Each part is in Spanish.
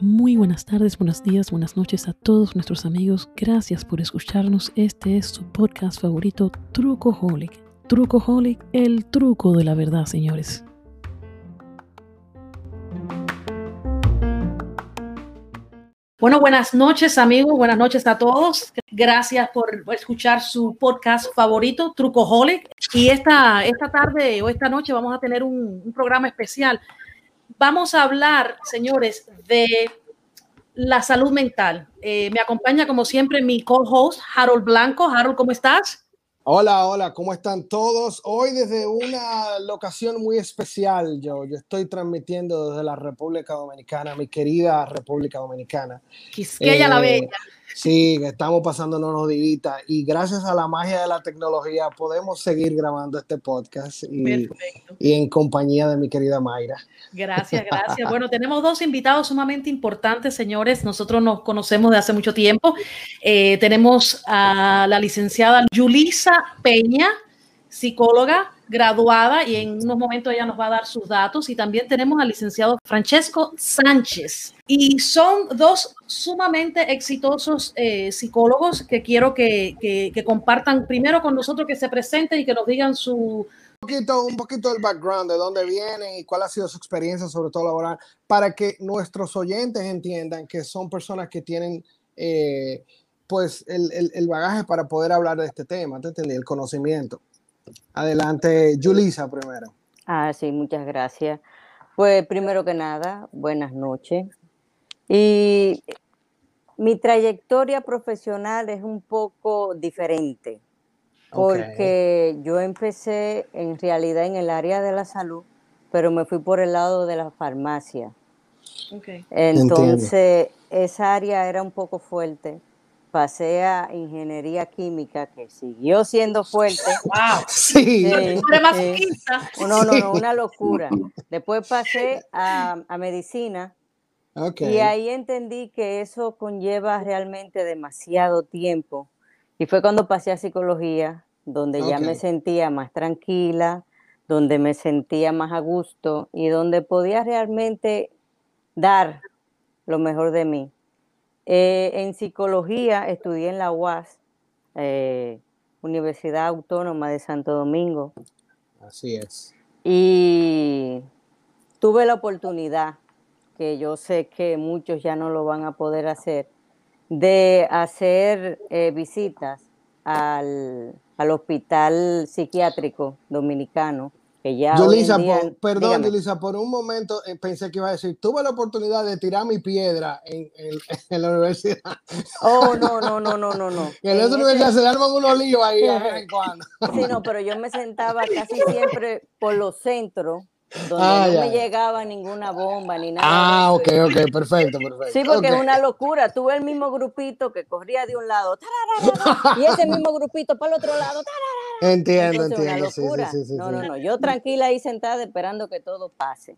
Muy buenas tardes, buenos días, buenas noches a todos nuestros amigos. Gracias por escucharnos. Este es su podcast favorito, Trucoholic. Trucoholic, el truco de la verdad, señores. Bueno, buenas noches amigos, buenas noches a todos. Gracias por escuchar su podcast favorito, Trucoholic. Y esta, esta tarde o esta noche vamos a tener un, un programa especial Vamos a hablar, señores, de la salud mental. Eh, me acompaña, como siempre, mi co-host, Harold Blanco. Harold, ¿cómo estás? Hola, hola, ¿cómo están todos? Hoy desde una locación muy especial, yo, yo estoy transmitiendo desde la República Dominicana, mi querida República Dominicana. Quisqueya la eh, Bella. Sí, estamos pasándonos los divita y gracias a la magia de la tecnología podemos seguir grabando este podcast y, y, en compañía de mi querida Mayra. Gracias, gracias. Bueno, tenemos dos invitados sumamente importantes, señores. Nosotros nos conocemos de hace mucho tiempo. Eh, tenemos a la licenciada Yulisa Peña, psicóloga graduada y en unos momentos ella nos va a dar sus datos. Y también tenemos al licenciado Francesco Sánchez. Y son dos sumamente exitosos eh, psicólogos que quiero que, que, compartan primero con nosotros, que se presenten y que nos digan su... Un poquito, un poquito del background, de dónde vienen y cuál ha sido su experiencia, sobre todo laboral, para que nuestros oyentes entiendan que son personas que tienen... Eh, pues el, el, el, bagaje para poder hablar de este tema, ¿te entendí? El conocimiento. Adelante, Julisa primero. Ah, sí, muchas gracias. Pues primero que nada, buenas noches. Y mi trayectoria profesional es un poco diferente, porque yo empecé en realidad en el área de la salud, pero me fui por el lado de la farmacia. Entonces, esa área era un poco fuerte pasé a ingeniería química, que siguió siendo fuerte. ¡Wow! Sí. no, no, no, una locura. Después pasé a, medicina. Y ahí entendí que eso conlleva realmente demasiado tiempo. Y fue cuando pasé a psicología, donde ya me sentía más tranquila, donde me sentía más a gusto y donde podía realmente dar lo mejor de mí. Eh, en psicología estudié en la UAS, eh, Universidad Autónoma de Santo Domingo. Así es. Y tuve la oportunidad, que yo sé que muchos ya no lo van a poder hacer, de hacer eh, visitas al, al hospital psiquiátrico dominicano que ya perdón, Lisa, por un momento eh, pensé que iba a decir, tuve la oportunidad de tirar mi piedra en, en, la universidad. Oh, no, no, no, no, no, no. en, esa universidad se arman unos líos ahí de vez en cuando. Sí, no, pero yo me sentaba casi siempre por los centros donde ah, no me llegaba ninguna bomba ni nada. Ah, ok, ok, perfecto, perfecto. Sí, porque es una locura. Tuve el mismo grupito que corría de un lado y ese mismo grupito para el otro lado. Entiendo, entiendo. Sí, sí, sí, no, no, no. Yo tranquila ahí sentada esperando que todo pase.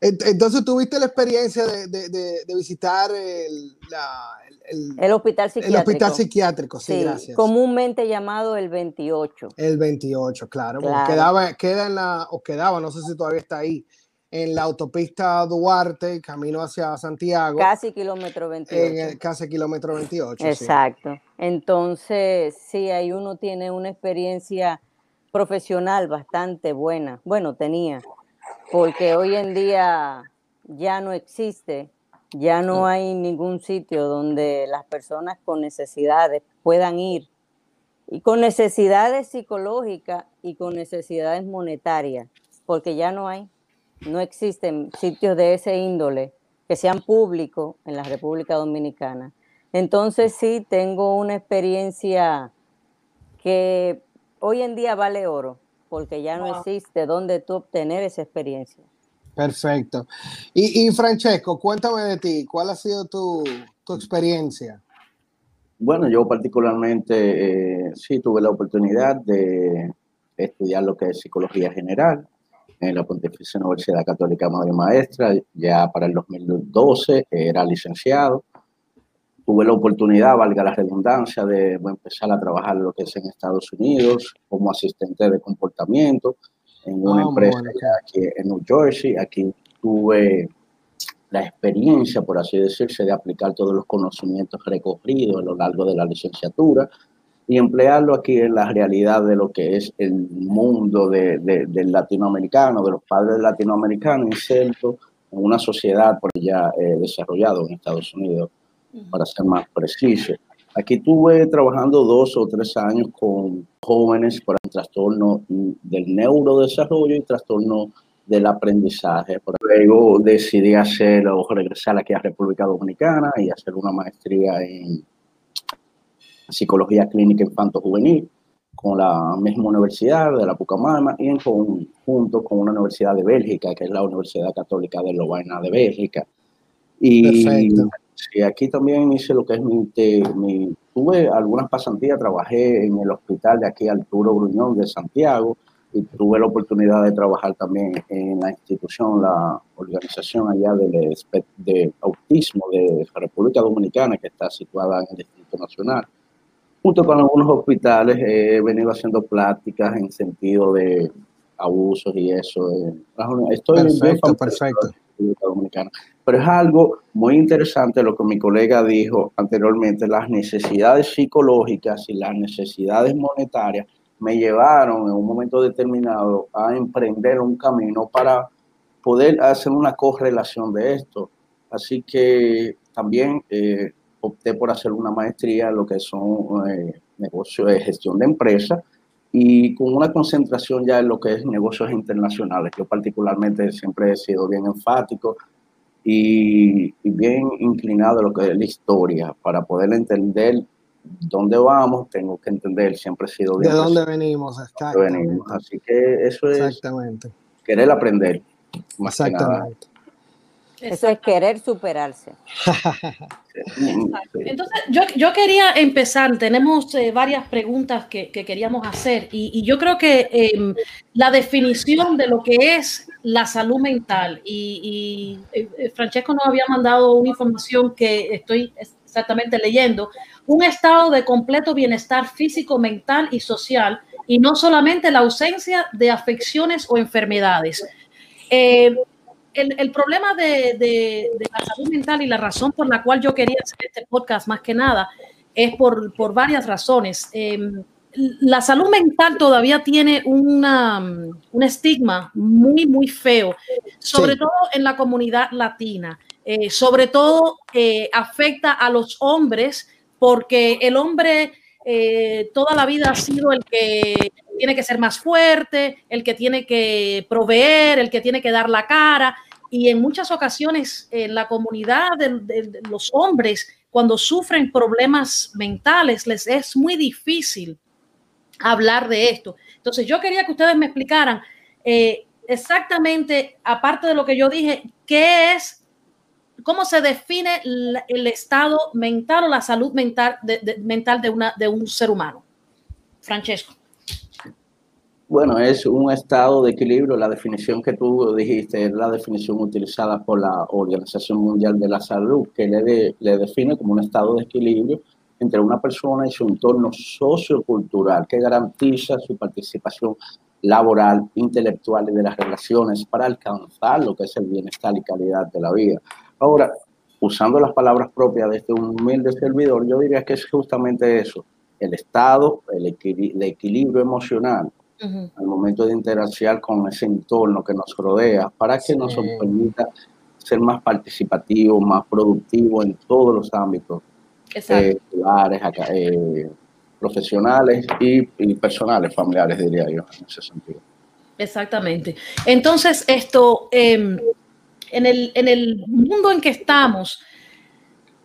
Entonces, ¿tuviste la experiencia de, de, de, visitar el, el, hospital psiquiátrico? El hospital psiquiátrico, sí, gracias. Comúnmente llamado el 28. El 28, claro. Quedaba, queda en la, o quedaba, no sé si todavía está ahí, en la autopista Duarte, camino hacia Santiago. Casi kilómetro 28. En casi kilómetro 28. Exacto. Entonces, sí, ahí uno tiene una experiencia profesional bastante buena. Bueno, tenía, porque hoy en día ya no existe, ya no hay ningún sitio donde las personas con necesidades puedan ir. Y con necesidades psicológicas y con necesidades monetarias porque ya no hay, no existen sitios de ese índole que sean públicos en la República Dominicana. Entonces sí tengo una experiencia que hoy en día vale oro, porque ya no existe dónde tú obtener esa experiencia. Perfecto. Y, Francesco, cuéntame de ti, ¿cuál ha sido tu, tu experiencia? Bueno, yo particularmente eh, sí tuve la oportunidad de estudiar lo que es psicología general en la Pontificia Universidad Católica Madre Maestra, ya para el 2012 era licenciado. tuve la oportunidad, valga la redundancia, de empezar a trabajar lo que es en Estados Unidos como asistente de comportamiento en una ah, empresa aquí en New Jersey. Aquí tuve la experiencia, por así decirse, de aplicar todos los conocimientos recogidos a lo largo de la licenciatura y emplearlo aquí en la realidad de lo que es el mundo de, del latinoamericano, de los padres latinoamericanos, inserto en una sociedad por ya eh, desarrollado en Estados Unidos, para ser más preciso. Aquí estuve trabajando dos o tres años con jóvenes por el trastorno del neurodesarrollo y trastorno del aprendizaje. Luego decidí hacer o regresar aquí a República Dominicana y hacer una maestría en psicología clínica infanto-juvenil con la misma universidad de la Pucamama y en conjunto con una universidad de Bélgica, que es la Universidad Católica de Lovaina de Bélgica. Y. Sí, aquí también hice lo que es mi, tuve algunas pasantías, trabajé en el hospital de aquí Arturo Gruñón de Santiago y tuve la oportunidad de trabajar también en la institución, la organización allá de, de autismo de República Dominicana que está situada en el Distrito Nacional. Junto con algunos hospitales he venido haciendo pláticas en sentido de abusos y eso. Estoy perfecto, perfecto. Dominicana. Pero es algo muy interesante lo que mi colega dijo anteriormente, las necesidades psicológicas y las necesidades monetarias me llevaron en un momento determinado a emprender un camino para poder hacer una correlación de esto. Así que también eh, opté por hacer una maestría en lo que son eh, negocios de gestión de empresas y con una concentración ya en lo que es negocios internacionales. Yo particularmente siempre he sido bien enfático y, bien inclinado a lo que es la historia. Para poder entender dónde vamos, tengo que entender, siempre he sido bien. De dónde venimos, venimos. Así que eso es Exactamente. querer aprender. Exactamente. Eso es querer superarse. Entonces, yo, yo, quería empezar, tenemos eh, varias preguntas que, que, queríamos hacer y, yo creo que em, la definición de lo que es la salud mental y, y eh, Francesco nos había mandado una información que estoy exactamente leyendo, un estado de completo bienestar físico, mental y social y no solamente la ausencia de afecciones o enfermedades. Eh, el, problema de, la salud mental y la razón por la cual yo quería hacer este podcast más que nada es por, varias razones. Em, la salud mental todavía tiene una, un estigma muy, muy feo, sobre todo en la comunidad latina. Eh, sobre todo eh, afecta a los hombres porque el hombre eh, toda la vida ha sido el que tiene que ser más fuerte, el que tiene que proveer, el que tiene que dar la cara. Y en muchas ocasiones en la comunidad de, los hombres, cuando sufren problemas mentales, les es muy difícil hablar de esto. Entonces yo quería que ustedes me explicaran eh, exactamente, aparte de lo que yo dije, qué es, cómo se define el estado mental o la salud mental de un ser humano. Francesco. Bueno, es un estado de equilibrio. La definición que tú dijiste es la definición utilizada por la Organización Mundial de la Salud, que le, define como un estado de equilibrio entre una persona y su entorno sociocultural, que garantiza su participación laboral, intelectual y de las relaciones para alcanzar lo que es el bienestar y calidad de la vida. Ahora, usando las palabras propias de este humilde servidor, yo diría que es justamente eso, el estado, el, equilibrio emocional al momento de interaccionar con ese entorno que nos rodea, para que nos permita ser más participativos, más productivos en todos los ámbitos, eh, eh, profesionales y, personales, familiares, diría yo, en ese sentido. Exactamente. Entonces, esto, em, en, el, en el mundo en que estamos,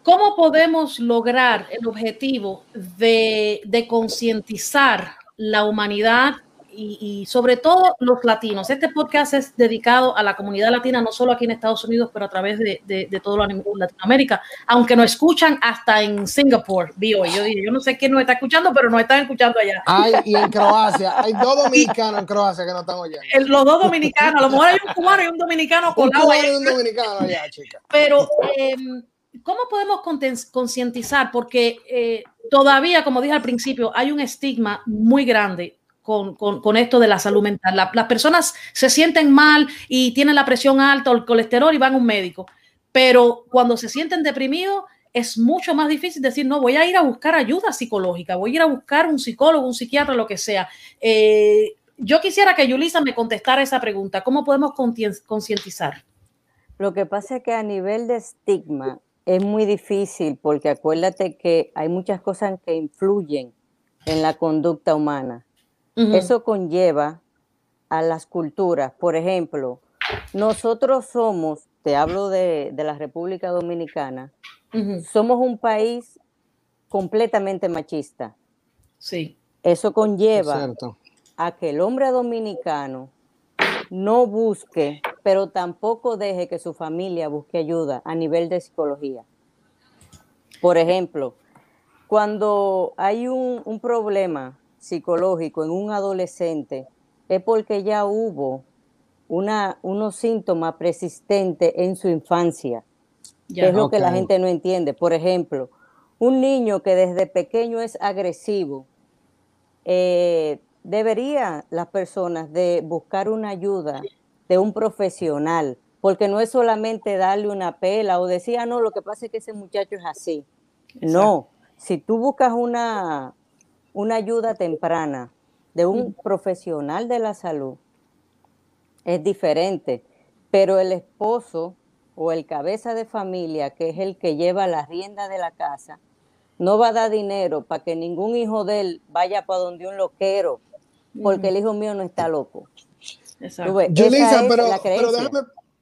¿cómo podemos lograr el objetivo de, de concientizar la humanidad y, sobre todo los latinos. Este podcast es dedicado a la comunidad latina, no solo aquí en Estados Unidos, pero a través de, de, todo Latinoamérica, aunque nos escuchan hasta en Singapur, vi hoy. Yo dije, yo no sé quién nos está escuchando, pero nos están escuchando allá. Ay, y en Croacia, hay dos dominicanos en Croacia que nos están oyendo. los dos dominicanos, a lo mejor hay un cubano y un dominicano con un cubano y un dominicano allá, chica. Pero em, ¿cómo podemos concientizar? Porque eh, todavía, como dije al principio, hay un estigma muy grande con, con, esto de la salud mental. las personas se sienten mal y tienen la presión alta o el colesterol y van a un médico, pero cuando se sienten deprimidos es mucho más difícil decir, no, voy a ir a buscar ayuda psicológica, voy a ir a buscar un psicólogo, un psiquiatra, lo que sea. Eh, yo quisiera que Yulisa me contestara esa pregunta. ¿Cómo podemos concientizar? Lo que pasa es que a nivel de estigma es muy difícil porque acuérdate que hay muchas cosas que influyen en la conducta humana. Eso conlleva a las culturas. Por ejemplo, nosotros somos, te hablo de, la República Dominicana, somos un país completamente machista. Sí. Eso conlleva a que el hombre dominicano no busque, pero tampoco deje que su familia busque ayuda a nivel de psicología. Por ejemplo, cuando hay un, problema psicológico en un adolescente, es porque ya hubo una, unos síntomas persistentes en su infancia. es lo que la gente no entiende. Por ejemplo, un niño que desde pequeño es agresivo, eh, debería las personas de buscar una ayuda de un profesional, porque no es solamente darle una pela o decir, ah, no, lo que pasa es que ese muchacho es así. No, si tú buscas una, una ayuda temprana de un profesional de la salud, es diferente, pero el esposo o el cabeza de familia, que es el que lleva la rienda de la casa, no va a dar dinero para que ningún hijo de él vaya para donde un loquero porque el hijo mío no está loco. Exacto. pero,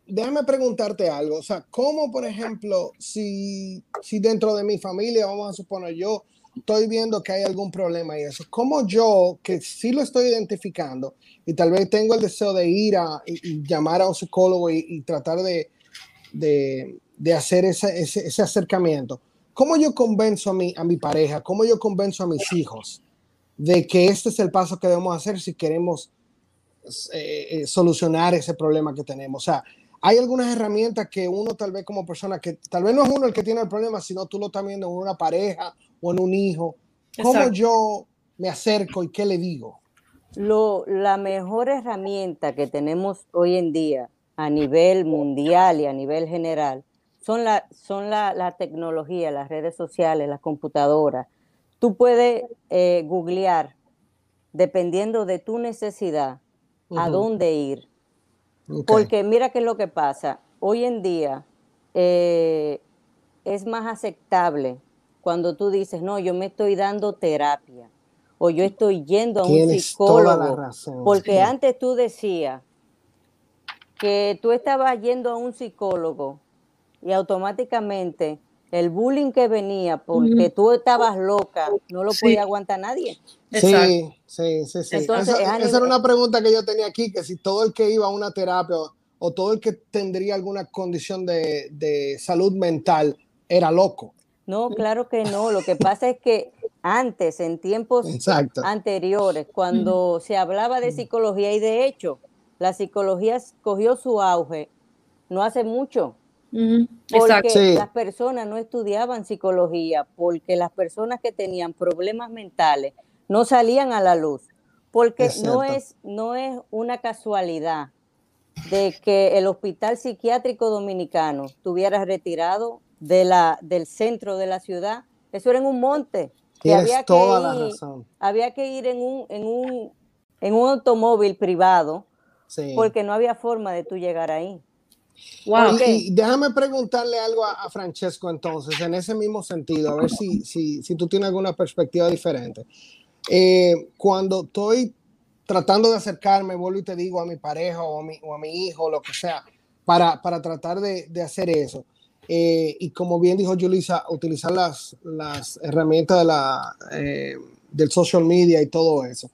déjame, preguntarte algo. O sea, ¿cómo, por ejemplo, si, si dentro de mi familia, vamos a suponer, yo estoy viendo que hay algún problema y eso, ¿cómo yo, que sí lo estoy identificando y tal vez tengo el deseo de ir a y, llamar a un psicólogo y, tratar de, de, hacer ese, ese, ese, acercamiento, ¿cómo yo convenzo a mi, a mi pareja? ¿Cómo yo convenzo a mis hijos? de que este es el paso que debemos hacer si queremos eh, eh, solucionar ese problema que tenemos. O sea, hay algunas herramientas que uno tal vez como persona, que tal vez no es uno el que tiene el problema, sino tú lo estás viendo en una pareja o en un hijo. ¿Cómo yo me acerco y qué le digo? Lo, la mejor herramienta que tenemos hoy en día a nivel mundial y a nivel general son la, son la, la tecnología, las redes sociales, las computadoras, Tú puedes eh, googlear, dependiendo de tu necesidad, a dónde ir. Porque mira qué es lo que pasa. Hoy en día eh, es más aceptable cuando tú dices, no, yo me estoy dando terapia o yo estoy yendo a un psicólogo. Porque antes tú decías que tú estabas yendo a un psicólogo y automáticamente el bullying que venía porque tú estabas loca, no lo podía aguantar nadie. Sí, sí, sí, sí. Entonces, esa, era una pregunta que yo tenía aquí, que si todo el que iba a una terapia o, todo el que tendría alguna condición de, salud mental era loco. No, claro que no. Lo que pasa es que antes, en tiempos anteriores, cuando se hablaba de psicología y de hecho, la psicología cogió su auge no hace mucho, porque las personas no estudiaban psicología, porque las personas que tenían problemas mentales no salían a la luz, porque no es, no es una casualidad de que el Hospital Psiquiátrico Dominicano estuviera retirado de la, del centro de la ciudad. Eso era en un monte. había toda que ir, la razón. Había que ir en un, en un, en un automóvil privado porque no había forma de tú llegar ahí. Y, déjame preguntarle algo a, Francesco entonces, en ese mismo sentido, a ver si, si, si tú tienes alguna perspectiva diferente. Eh, cuando estoy tratando de acercarme, vuelvo y te digo a mi pareja o a mi, o a mi hijo, lo que sea, para, para tratar de, de hacer eso. Eh, y como bien dijo Julissa, utilizar las, las herramientas de la, eh, del social media y todo eso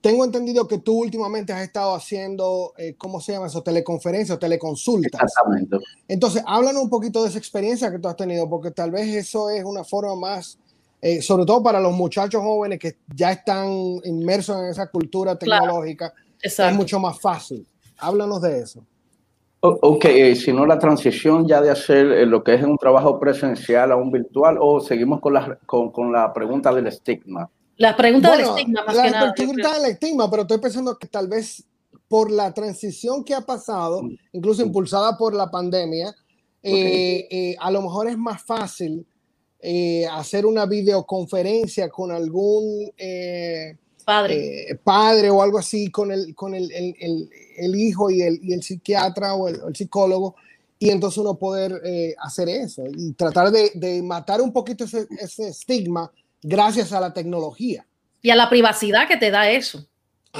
tengo entendido que tú últimamente has estado haciendo, eh, ¿cómo se llama eso? Teleconferencias o teleconsultas. Exactamente. Entonces, háblanos un poquito de esa experiencia que tú has tenido, porque tal vez eso es una forma más, eh, sobre todo para los muchachos jóvenes que ya están inmersos en esa cultura tecnológica, es mucho más fácil. Háblanos de eso. Ok, eh, si no la transición ya de hacer eh, lo que es un trabajo presencial a un virtual o seguimos con la, con, con la pregunta del estigma. La pregunta del estigma más la, que nada. Tú el estigma, pero estoy pensando que tal vez por la transición que ha pasado, mm. incluso impulsada por la pandemia, eh, a lo mejor es más fácil hacer una videoconferencia con algún padre. Eh, padre o algo así con el, con el, el, el hijo y, y el, psiquiatra o el, psicólogo y entonces uno poder eh, hacer eso y tratar de, de matar un poquito ese, ese, estigma gracias a la tecnología. Y a la privacidad que te da eso.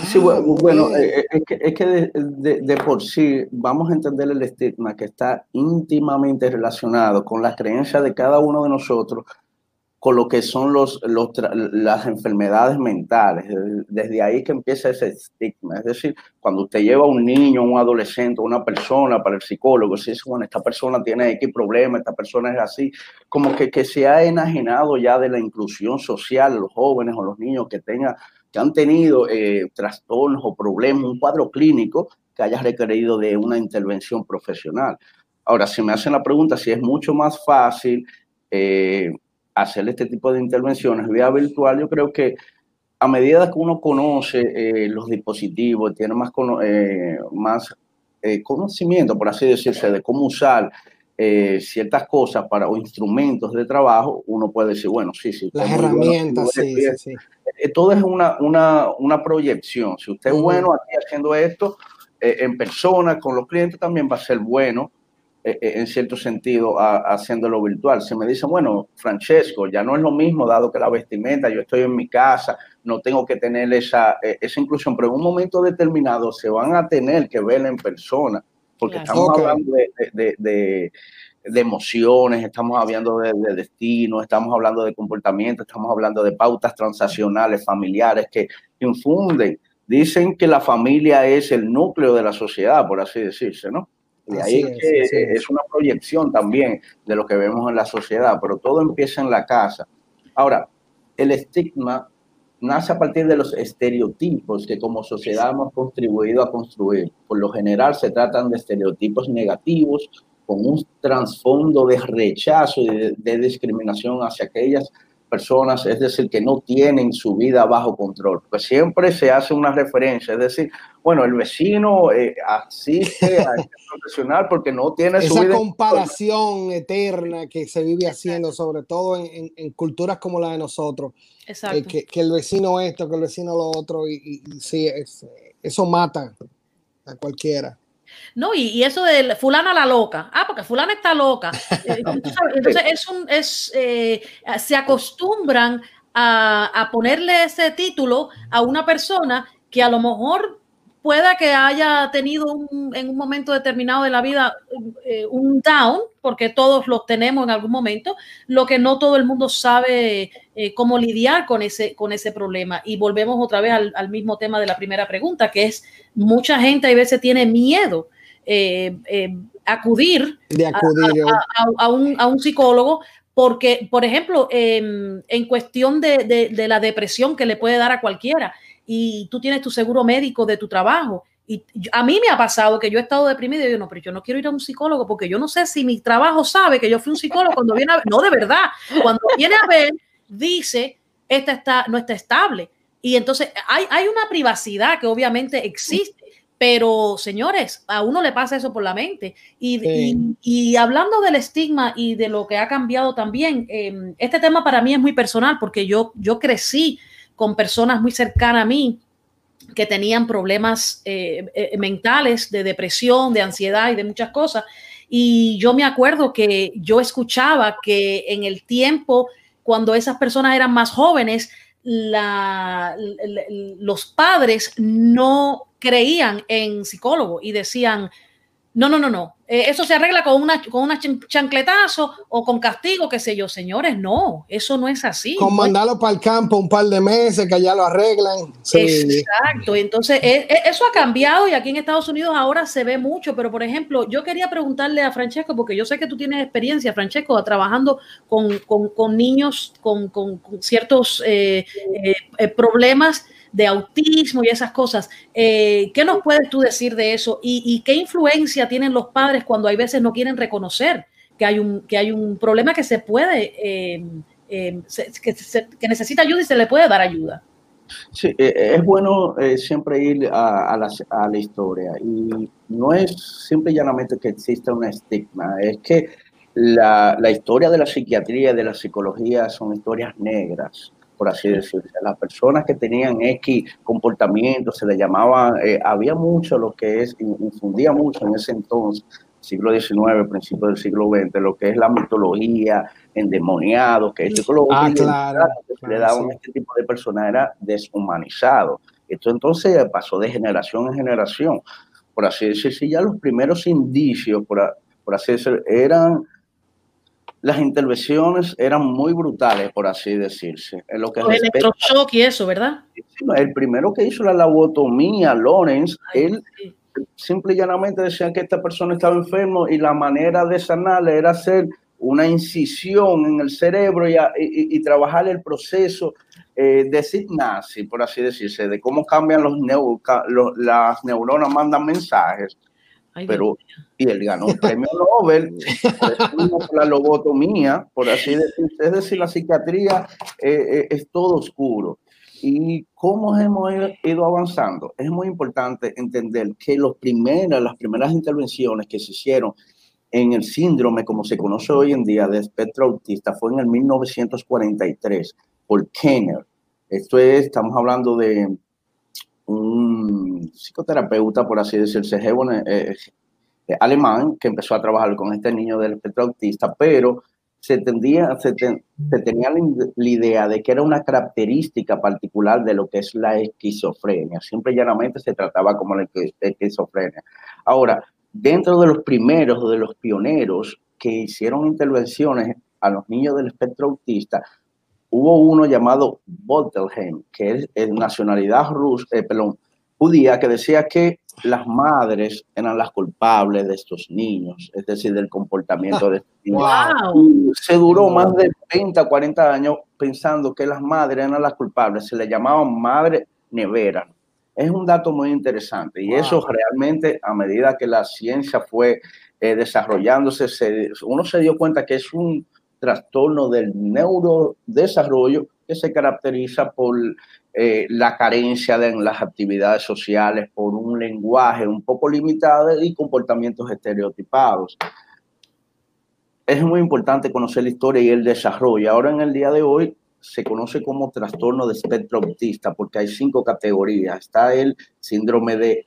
Sí, bueno, ah, eh, es que, es que de, de, de, por sí vamos a entender el estigma que está íntimamente relacionado con las creencias de cada uno de nosotros con lo que son los, las enfermedades mentales. Desde ahí que empieza ese estigma. Es decir, cuando usted lleva a un niño, un adolescente, una persona para el psicólogo, si dice, bueno, esta persona tiene X problema, esta persona es así, como que, que se ha enajenado ya de la inclusión social, los jóvenes o los niños que, tengan, que han tenido eh, trastornos o problemas, un cuadro clínico que haya requerido de una intervención profesional. Ahora, si me hacen la pregunta si es mucho más fácil eh, hacer este tipo de intervenciones vía virtual, yo creo que a medida que uno conoce eh, los dispositivos, tiene más, eh, más eh, conocimiento, por así decirse, de cómo usar ciertas cosas para o instrumentos de trabajo, uno puede decir, bueno, sí, sí. Las herramientas, sí, sí, sí. Todo es una, una, una proyección. Si usted es bueno aquí haciendo esto en persona con los clientes, también va a ser bueno eh, eh, en cierto sentido haciéndolo virtual. Si me dicen, bueno, Francesco, ya no es lo mismo dado que la vestimenta, yo estoy en mi casa, no tengo que tener esa, eh, esa inclusión, pero en un momento determinado se van a tener que ver en persona, porque estamos hablando de, de, de, emociones, estamos hablando de, destino, estamos hablando de comportamiento, estamos hablando de pautas transaccionales, familiares que infunden. Dicen que la familia es el núcleo de la sociedad, por así decirse, ¿no? De ahí es, que es una proyección también de lo que vemos en la sociedad, pero todo empieza en la casa. Ahora, el estigma nace a partir de los estereotipos que como sociedad hemos contribuido a construir. Por lo general se tratan de estereotipos negativos con un trasfondo de rechazo y de, discriminación hacia aquellas personas, es decir, que no tienen su vida bajo control. Pues siempre se hace una referencia, es decir, bueno, el vecino eh, asiste a este profesional porque no tiene su vida. Esa comparación eterna que se vive haciendo, sobre todo en, culturas como la de nosotros. Eh, Exacto. que, el vecino esto, que el vecino lo otro, y, sí, eso mata a cualquiera. No, y, eso de fulana la loca. Ah, porque fulana está loca. Eh, entonces, es un, es, eh, se acostumbran a, a, ponerle ese título a una persona que a lo mejor pueda que haya tenido en un momento determinado de la vida eh, un down, porque todos lo tenemos en algún momento, lo que no todo el mundo sabe cómo lidiar con ese, con ese problema. Y volvemos otra vez al, al, mismo tema de la primera pregunta, que es mucha gente a veces tiene miedo eh, eh, acudir, a, un, psicólogo porque, por ejemplo, em, en cuestión de, la depresión que le puede dar a cualquiera y tú tienes tu seguro médico de tu trabajo. Y a mí me ha pasado que yo he estado deprimido y yo no, pero yo no quiero ir a un psicólogo porque yo no sé si mi trabajo sabe que yo fui un psicólogo cuando viene a ver, no de verdad, cuando viene a ver, dice, esta está, no está estable. Y entonces hay, hay una privacidad que obviamente existe pero, señores, a uno le pasa eso por la mente. Y, hablando del estigma y de lo que ha cambiado también, em, este tema para mí es muy personal porque yo, yo crecí con personas muy cercanas a mí que tenían problemas eh, eh, mentales, de depresión, de ansiedad y de muchas cosas. Y yo me acuerdo que yo escuchaba que en el tiempo, cuando esas personas eran más jóvenes, los padres no creían en psicólogo y decían, no, no, no, no. Eh, eso se arregla con una, con una chancletazo o con castigo, qué sé yo. Señores, no, eso no es así. Con mandarlo para el campo un par de meses que ya lo arreglan. Exacto. Entonces, e, e, eso ha cambiado y aquí en Estados Unidos ahora se ve mucho. Pero, por ejemplo, yo quería preguntarle a Francesco, porque yo sé que tú tienes experiencia, Francesco, trabajando con, con, con niños con, con ciertos eh, eh, problemas de autismo y esas cosas. Eh, ¿Qué nos puedes tú decir de eso? ¿Y, qué influencia tienen los padres cuando hay veces no quieren reconocer que hay un, que hay un problema que se puede, eh, eh, que, necesita ayuda y se le puede dar ayuda? Sí, es bueno siempre ir a, la, a, la, historia y no es simple y llanamente que exista un estigma, es que la, la historia de la psiquiatría y de la psicología son historias negras por así decirlo. Las personas que tenían X comportamiento, se le llamaba, eh, había mucho lo que es, infundía mucho en ese entonces, siglo XIX, principio del siglo XX, lo que es la mitología, endemoniado, que es ah, claro, que le daban a este tipo de personas era deshumanizado. Esto entonces pasó de generación en generación. Por así decirlo, si ya los primeros indicios, por, por así decirlo, eran las intervenciones eran muy brutales, por así decirse. En lo que el electroshock y eso, ¿verdad? El primero que hizo la lobotomía, Lawrence, él simple y llanamente decía que esta persona estaba enfermo y la manera de sanarle era hacer una incisión en el cerebro y, trabajar el proceso eh, de sinapsis, por así decirse, de cómo cambian los, las neuronas, mandan mensajes pero y él ganó el premio Nobel por la lobotomía, por así decirlo. Es decir, la psiquiatría eh, eh, es todo oscuro. ¿Y cómo hemos ido avanzando? Es muy importante entender que los primeras, las primeras intervenciones que se hicieron en el síndrome, como se conoce hoy en día, de espectro autista, fue en el 1943 por Kenner. Esto es, estamos hablando de un psicoterapeuta, por así decirse, eh, eh, alemán, que empezó a trabajar con este niño del espectro autista, pero se, tenía la, idea de que era una característica particular de lo que es la esquizofrenia. Siempre llanamente se trataba como la esquizofrenia. Ahora, dentro de los primeros, de los pioneros que hicieron intervenciones a los niños del espectro autista, hubo uno llamado Bottelheim, que es de nacionalidad rusa, eh, perdón, judía, que decía que las madres eran las culpables de estos niños, es decir, del comportamiento de estos niños. Se duró más de 20 40 años pensando que las madres eran las culpables, se le llamaban madre nevera. Es un dato muy interesante y eso realmente a medida que la ciencia fue eh, desarrollándose, uno se dio cuenta que es un trastorno del neurodesarrollo que se caracteriza por eh, la carencia de, en las actividades sociales, por un lenguaje un poco limitado y comportamientos estereotipados. Es muy importante conocer la historia y el desarrollo. Ahora en el día de hoy se conoce como trastorno de espectro autista porque hay cinco categorías. Está el síndrome de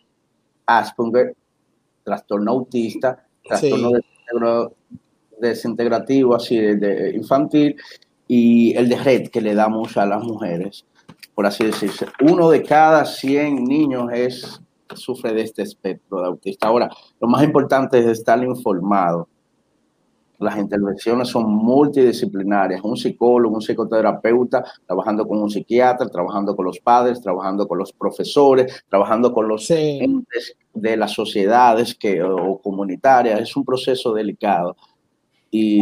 Asperger, trastorno autista, trastorno de desintegrativo, así de, infantil, y el de red que le damos a las mujeres, por así decirse. Uno de cada 100 niños es, sufre de este espectro de autista. Ahora, lo más importante es estar informado. Las intervenciones son multidisciplinarias, un psicólogo, un psicoterapeuta, trabajando con un psiquiatra, trabajando con los padres, trabajando con los profesores, trabajando con los entes de las sociedades que, o comunitarias. Es un proceso delicado y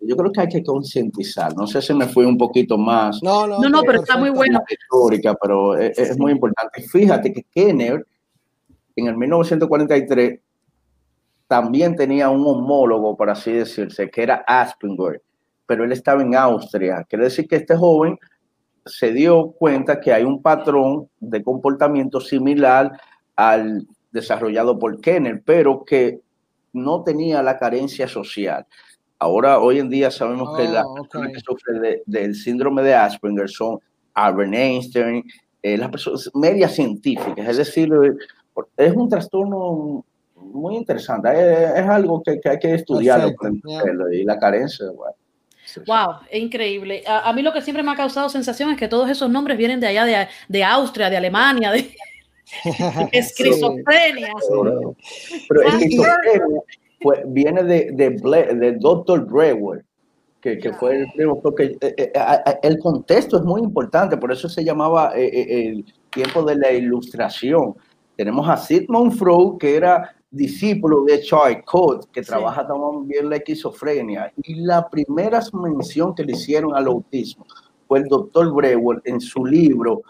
yo creo que hay que concientizar. No sé si me fui un poquito más. No, no, no, pero está muy bueno. Histórica, pero es, muy importante. Fíjate que Kenner en el 1943 también tenía un homólogo, por así decirse, que era Asperger, pero él estaba en Austria. Quiere decir que este joven se dio cuenta que hay un patrón de comportamiento similar al desarrollado por Kenner, pero que no tenía la carencia social. Ahora, hoy en día sabemos que las oh, personas que sufren del síndrome de Asperger son Albert Einstein, eh, las personas medias científicas, es decir, eh, es un trastorno muy interesante, es, algo que, hay que estudiar y la carencia, Wow, es increíble. A, mí lo que siempre me ha causado sensación es que todos esos nombres vienen de allá, de, de Austria, de Alemania, de esquizofrenia. Pero viene de, de, Dr. Brewer, que, que, fue el primo, porque eh, eh, el contexto es muy importante, por eso se llamaba eh, el tiempo de la ilustración. Tenemos a Sigmund Freud, que era discípulo de Charles Code, que trabaja también la esquizofrenia, y la primera mención que le hicieron al autismo fue el doctor Brewer en su libro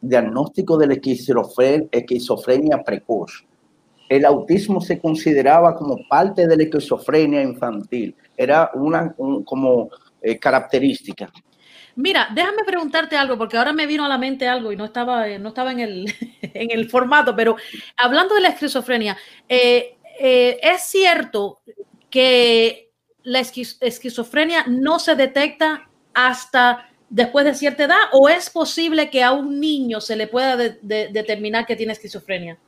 diagnóstico de la esquizofrenia precoz. El autismo se consideraba como parte de la esquizofrenia infantil. Era una como característica. Mira, déjame preguntarte algo, porque ahora me vino a la mente algo y no estaba, no estaba en, el, en el formato, pero hablando de la esquizofrenia, eh, eh, ¿es cierto que la esquizofrenia no se detecta hasta después de cierta edad o es posible que a un niño se le pueda determinar que tiene esquizofrenia?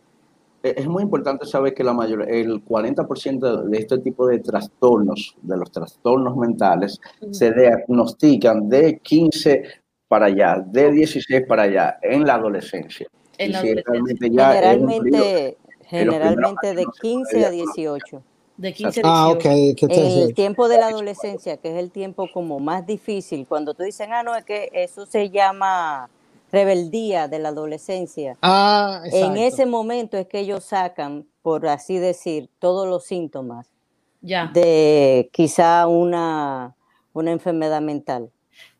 Es muy importante saber que la mayor, el 40% de este tipo de trastornos, de los trastornos mentales, se diagnostican de 15 para allá, de 16 para allá, en la adolescencia. En la adolescencia. generalmente, generalmente de 15 a 18. De 15 a 18. Ah, el tiempo de la adolescencia, que es el tiempo como más difícil, cuando tú dices, ah, no, es que eso se llama rebeldía de la adolescencia. Ah, en ese momento es que ellos sacan, por así decir, todos los síntomas ya. de quizá una, una enfermedad mental.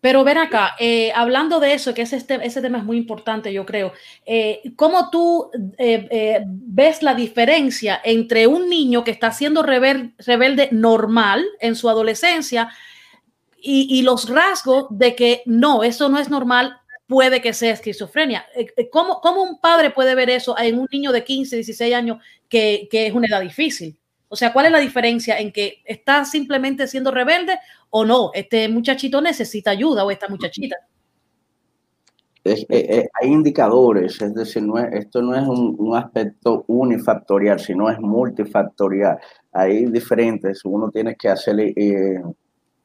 Pero ven acá, eh, hablando de eso, que ese, ese tema es muy importante, yo creo, eh, ¿cómo tú eh, ves la diferencia entre un niño que está siendo rebelde normal en su adolescencia y, y, los rasgos de que no, eso no es normal puede que sea esquizofrenia. Eh, eh, ¿Cómo, ¿Cómo, un padre puede ver eso en un niño de 15, 16 años que, que, es una edad difícil? O sea, ¿cuál es la diferencia en que está simplemente siendo rebelde o no? Este muchachito necesita ayuda o esta muchachita. Eh, hay indicadores, es decir, no esto no es un, un, aspecto unifactorial, sino es multifactorial. Hay diferentes, uno tiene que hacerle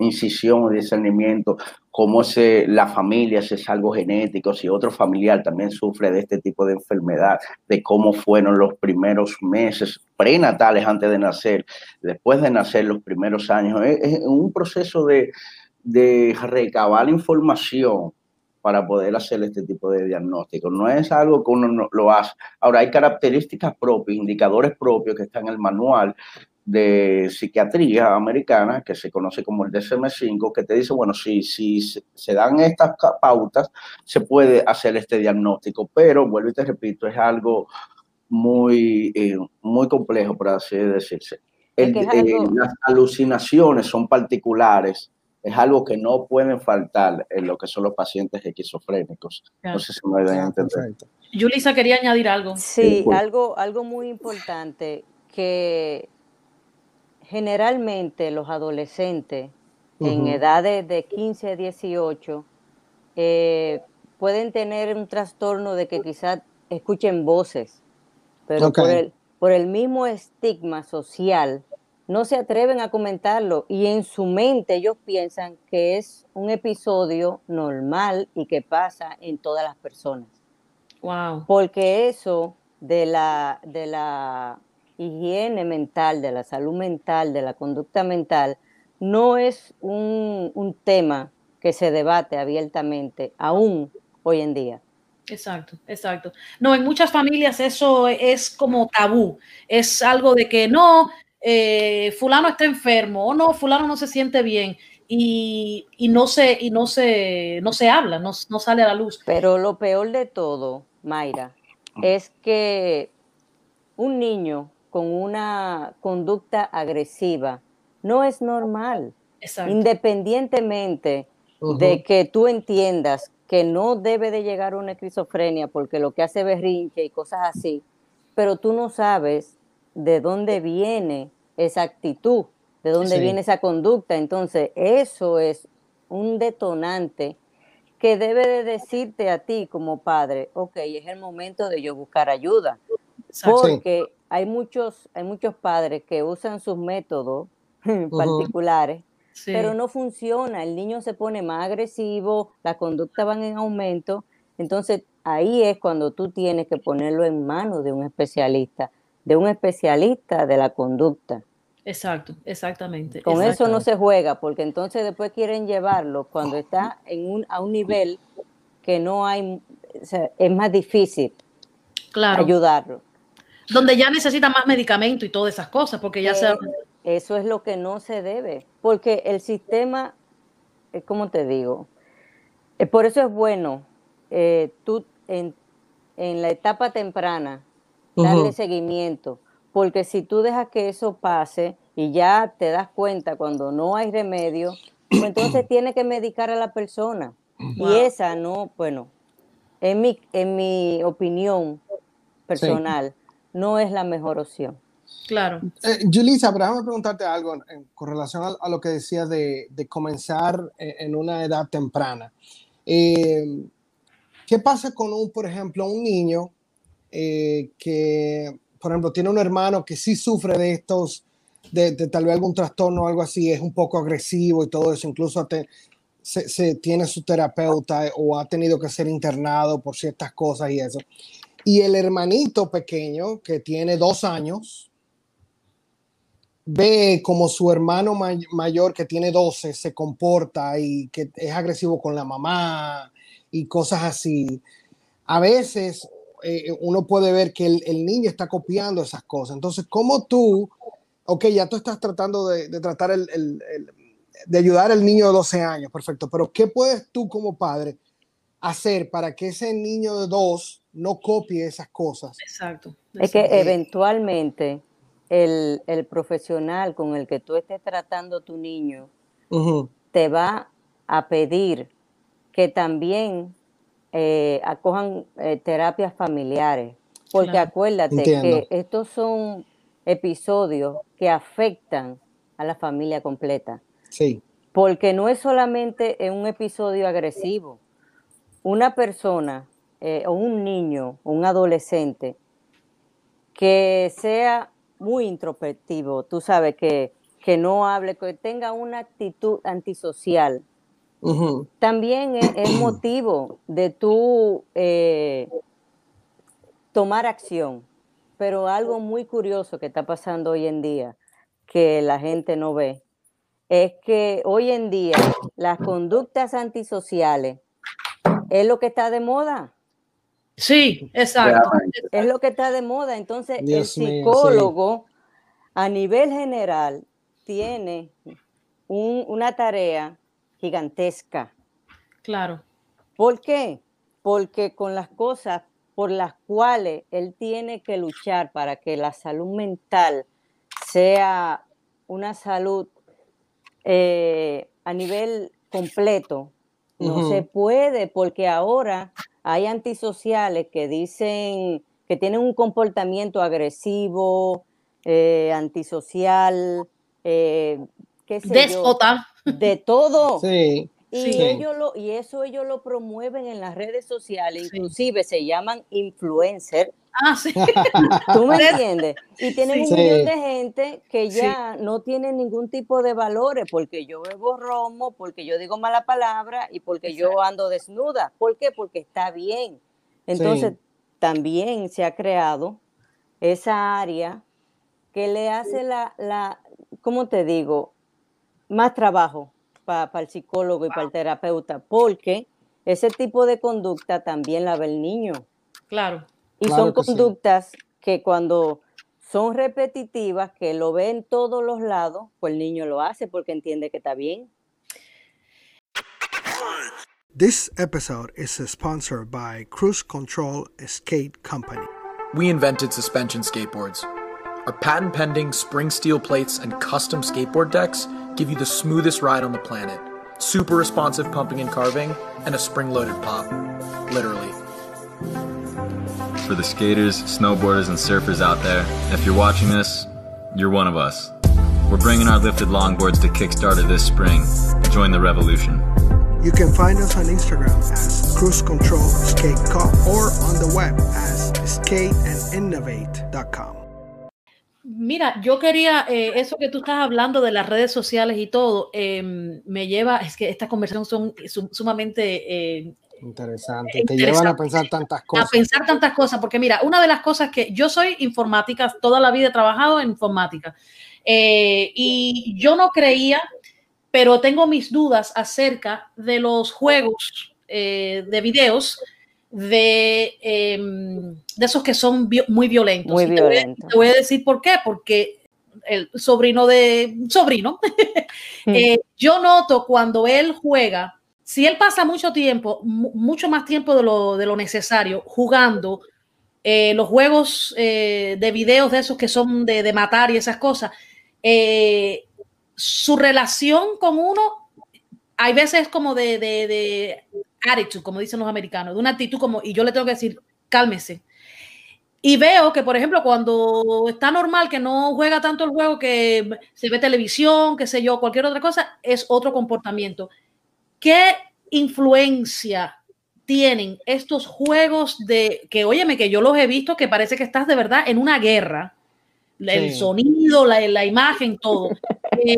incisión o discernimiento, cómo es la familia, si es algo genético, si otro familiar también sufre de este tipo de enfermedad, de cómo fueron los primeros meses prenatales antes de nacer, después de nacer, los primeros años. Es, un proceso de, de recabar información para poder hacer este tipo de diagnóstico. No es algo que uno lo hace. Ahora, hay características propias, indicadores propios que están en el manual de psiquiatría americana, que se conoce como el DSM-5, que te dice, bueno, si, si se dan estas pautas, se puede hacer este diagnóstico, pero, vuelvo y te repito, es algo muy, eh, muy complejo, por así decirse. Eh, las alucinaciones son particulares, es algo que no pueden faltar en lo que son los pacientes esquizofrénicos. No sé si me a entender. Yulisa quería añadir algo. Sí, pues. algo, algo muy importante que generalmente los adolescentes en edades de 15 a 18 eh, pueden tener un trastorno de que quizás escuchen voces, pero por, el, por el mismo estigma social no se atreven a comentarlo y en su mente ellos piensan que es un episodio normal y que pasa en todas las personas. Wow. Porque eso de la, de la higiene mental, de la salud mental, de la conducta mental, no es un, tema que se debate abiertamente aún hoy en día. Exacto, exacto. No, en muchas familias eso es como tabú. Es algo de que no, eh, fulano está enfermo o no, fulano no se siente bien y, no se, y no se, no se habla, no, no sale a la luz. Pero lo peor de todo, Mayra, es que un niño con una conducta agresiva no es normal. Independientemente de que tú entiendas que no debe de llegar una esquizofrenia porque lo que hace berrinche y cosas así, pero tú no sabes de dónde viene esa actitud, de dónde viene esa conducta. Entonces, eso es un detonante que debe de decirte a ti como padre, ok, es el momento de yo buscar ayuda. Porque hay muchos, hay muchos padres que usan sus métodos particulares, pero no funciona. El niño se pone más agresivo, la conducta van en aumento. Entonces, ahí es cuando tú tienes que ponerlo en manos de un especialista, de un especialista de la conducta. Exacto, exactamente. Con eso no se juega, porque entonces después quieren llevarlo cuando está en un, a un nivel que no hay, es más difícil ayudarlo donde ya necesita más medicamento y todas esas cosas, porque ya se... Eso es lo que no se debe, porque el sistema, es como te digo, eh, por eso es bueno eh, tú en, la etapa temprana darle seguimiento, porque si tú dejas que eso pase y ya te das cuenta cuando no hay remedio, pues entonces tiene que medicar a la persona. Y esa no, bueno, en mi, en mi opinión personal, no es la mejor opción. Claro. Eh, Julissa, pero déjame preguntarte algo con relación a, lo que decías de, comenzar en, una edad temprana. Eh, ¿Qué pasa con un, por ejemplo, un niño eh, que, por ejemplo, tiene un hermano que sí sufre de estos, de, tal vez algún trastorno o algo así, es un poco agresivo y todo eso, incluso se, tiene su terapeuta o ha tenido que ser internado por ciertas cosas y eso. Y el hermanito pequeño, que tiene dos años, ve como su hermano mayor, que tiene 12, se comporta y que es agresivo con la mamá y cosas así. A veces eh, uno puede ver que el, niño está copiando esas cosas. Entonces, ¿cómo tú, ok, ya tú estás tratando de, tratar el, de ayudar al niño de 12 años, perfecto, pero ¿qué puedes tú como padre hacer para que ese niño de 2 no copie esas cosas? Exacto. Es que eventualmente el, profesional con el que tú estés tratando tu niño te va a pedir que también eh, acojan eh, terapias familiares, porque acuérdate que estos son episodios que afectan a la familia completa. Sí. Porque no es solamente un episodio agresivo. Una persona eh, o un niño un adolescente que sea muy introspectivo, tú sabes que, que no hable, que tenga una actitud antisocial, también es, motivo de tú eh, tomar acción. Pero algo muy curioso que está pasando hoy en día, que la gente no ve, es que hoy en día las conductas antisociales es lo que está de moda. Sí, exacto. Es lo que está de moda. Entonces, el psicólogo a nivel general tiene una tarea gigantesca. Claro. ¿Por qué? Porque con las cosas por las cuales él tiene que luchar para que la salud mental sea una salud eh, a nivel completo, no se puede porque ahora hay antisociales que dicen que tienen un comportamiento agresivo, eh, antisocial, eh, qué sé Déspota de todo. Sí. Y, Ellos lo, y eso ellos lo promueven en las redes sociales, inclusive se llaman influencer. Ah, sí. ¿Tú me entiendes? Y tienen un millón de gente que ya no tienen ningún tipo de valores porque yo bebo romo, porque yo digo mala palabra y porque yo ando desnuda. ¿Por qué? Porque está bien. Entonces, también se ha creado esa área que le hace la, la ¿cómo te digo? más trabajo para el psicólogo y para el terapeuta, porque ese tipo de conducta también la ve el niño. Claro. Y son conductas que cuando son repetitivas, que lo ve en todos los lados, pues el niño lo hace porque entiende que está bien. This episode is sponsored by Cruise Control Skate Company. We invented suspension skateboards. Our patent pending spring steel plates and custom skateboard decks give you the smoothest ride on the planet. Super responsive pumping and carving, and a spring loaded pop. Literally. For the skaters, snowboarders, and surfers out there, if you're watching this, you're one of us. We're bringing our lifted longboards to Kickstarter this spring. Join the revolution. You can find us on Instagram as Cruise Control Skate Cup or on the web as skateandinnovate.com. Mira, yo quería, eh, eso que tú estás hablando de las redes sociales y todo, em, me lleva, es que estas conversaciones son sumamente eh, interesantes, te llevan a pensar tantas cosas. A pensar tantas cosas, porque mira, una de las cosas que yo soy informática, toda la vida he trabajado en informática, eh, y yo no creía, pero tengo mis dudas acerca de los juegos de videos de, em, de esos que son muy violentos. Muy te, voy a, decir por qué, porque el sobrino de sobrino, eh, yo noto cuando él juega, si él pasa mucho tiempo, mucho más tiempo de lo, necesario, jugando eh, los juegos eh, de videos de esos que son de, matar y esas cosas, eh, su relación con uno, hay veces como de, de, de attitude, como dicen los americanos, de una actitud como, y yo le tengo que decir, cálmese. Y veo que, por ejemplo, cuando está normal, que no juega tanto el juego, que se ve televisión, qué sé yo, cualquier otra cosa, es otro comportamiento. ¿Qué influencia tienen estos juegos de que, óyeme, que yo los he visto que parece que estás de verdad en una guerra? El sonido, la, la, imagen, todo. Eh,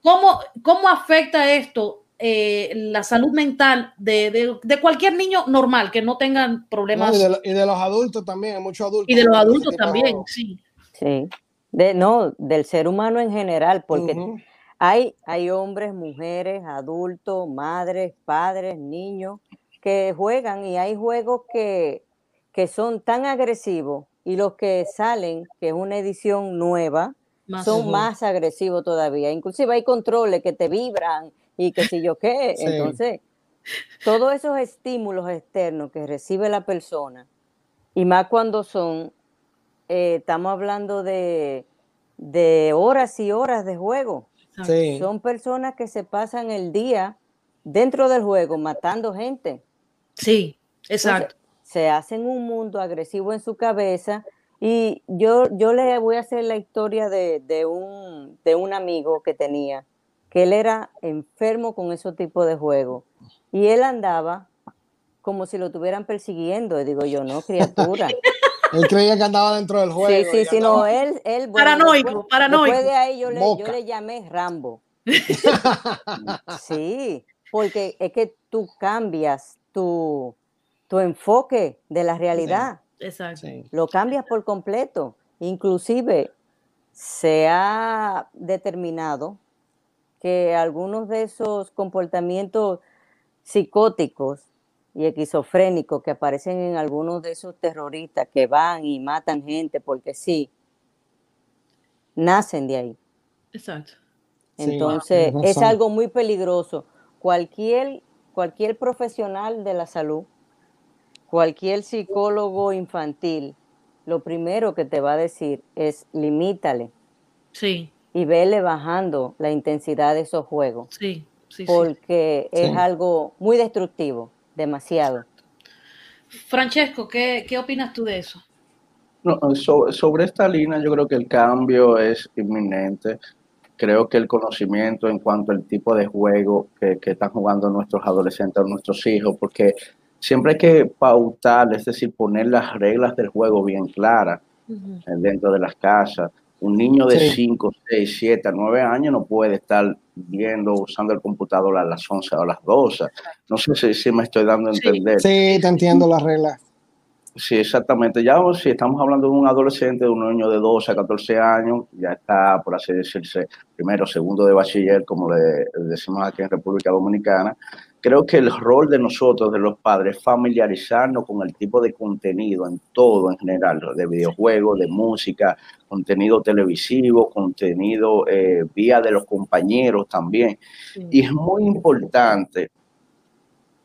¿cómo, ¿Cómo afecta esto eh, la salud mental de, de, de, cualquier niño normal, que no tengan problemas. No, y, de, y, de, los adultos también, muchos adultos. Y de los adultos también, sí. Sí, de, no, del ser humano en general, porque uh -huh. Hay, hay hombres, mujeres, adultos, madres, padres, niños que juegan y hay juegos que, que son tan agresivos y los que salen, que es una edición nueva, más son más agresivos todavía. Inclusive hay controles que te vibran y que si yo qué. Sí. Entonces, todos esos estímulos externos que recibe la persona, y más cuando son, eh, estamos hablando de, de, horas y horas de juego. Sí. Son personas que se pasan el día dentro del juego matando gente. Sí, exacto. Entonces, se hacen un mundo agresivo en su cabeza. Y yo, yo le voy a hacer la historia de, de, un, de un amigo que tenía que él era enfermo con ese tipo de juego. Y él andaba como si lo estuvieran persiguiendo. Y digo yo, no, criatura. Él creía que andaba dentro del juego. Sí, sí, sí, no, él... él bueno, paranoico, después, paranoico. Después de ahí yo le, yo le llamé Rambo. sí, porque es que tú cambias tu, tu enfoque de la realidad. Sí, exacto. Lo cambias por completo. Inclusive se ha determinado que algunos de esos comportamientos psicóticos y esquizofrénicos que aparecen en algunos de esos terroristas que van y matan gente porque sí, nacen de ahí. Exacto. Entonces, sí, es algo muy peligroso. Cualquier, cualquier profesional de la salud, cualquier psicólogo infantil, lo primero que te va a decir es limítale. Sí y vele bajando la intensidad de esos juegos. Sí, sí, porque sí. es sí. algo muy destructivo, demasiado. Francesco, ¿qué, qué opinas tú de eso? No, so, sobre esta línea yo creo que el cambio es inminente. Creo que el conocimiento en cuanto al tipo de juego que, que están jugando nuestros adolescentes o nuestros hijos, porque siempre hay que pautar, es decir, poner las reglas del juego bien claras uh -huh. dentro de las casas un niño de 5, 6, 7, 9 años no puede estar viendo, usando el computador a las 11 o a las 12. No sé si, si me estoy dando a entender. Sí, te entiendo las reglas. Sí, exactamente. Ya si estamos hablando de un adolescente, de un niño de 12 a 14 años, ya está, por así decirse, primero, segundo de bachiller, como le decimos aquí en República Dominicana, creo que el rol de nosotros, de los padres, familiarizarnos con el tipo de contenido en todo en general, de videojuegos, de música, contenido televisivo, contenido eh, vía de los compañeros también. Sí. Y es muy importante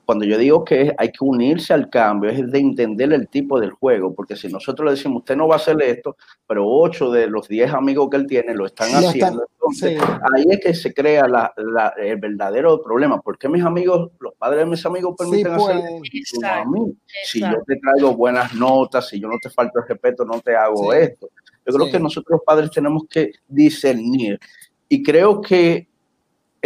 cuando yo digo que hay que unirse al cambio, es de entender el tipo del juego, porque si nosotros le decimos, usted no va a hacer esto, pero ocho de los diez amigos que él tiene lo están lo haciendo, están, entonces sí. ahí es que se crea la, la, el verdadero problema. ¿Por qué mis amigos, los padres de mis amigos permiten sí, hacer esto? No a mí. Si yo te traigo buenas notas, si yo no te falto el respeto, no te hago sí. esto. Yo creo que nosotros los padres tenemos que discernir. Y creo que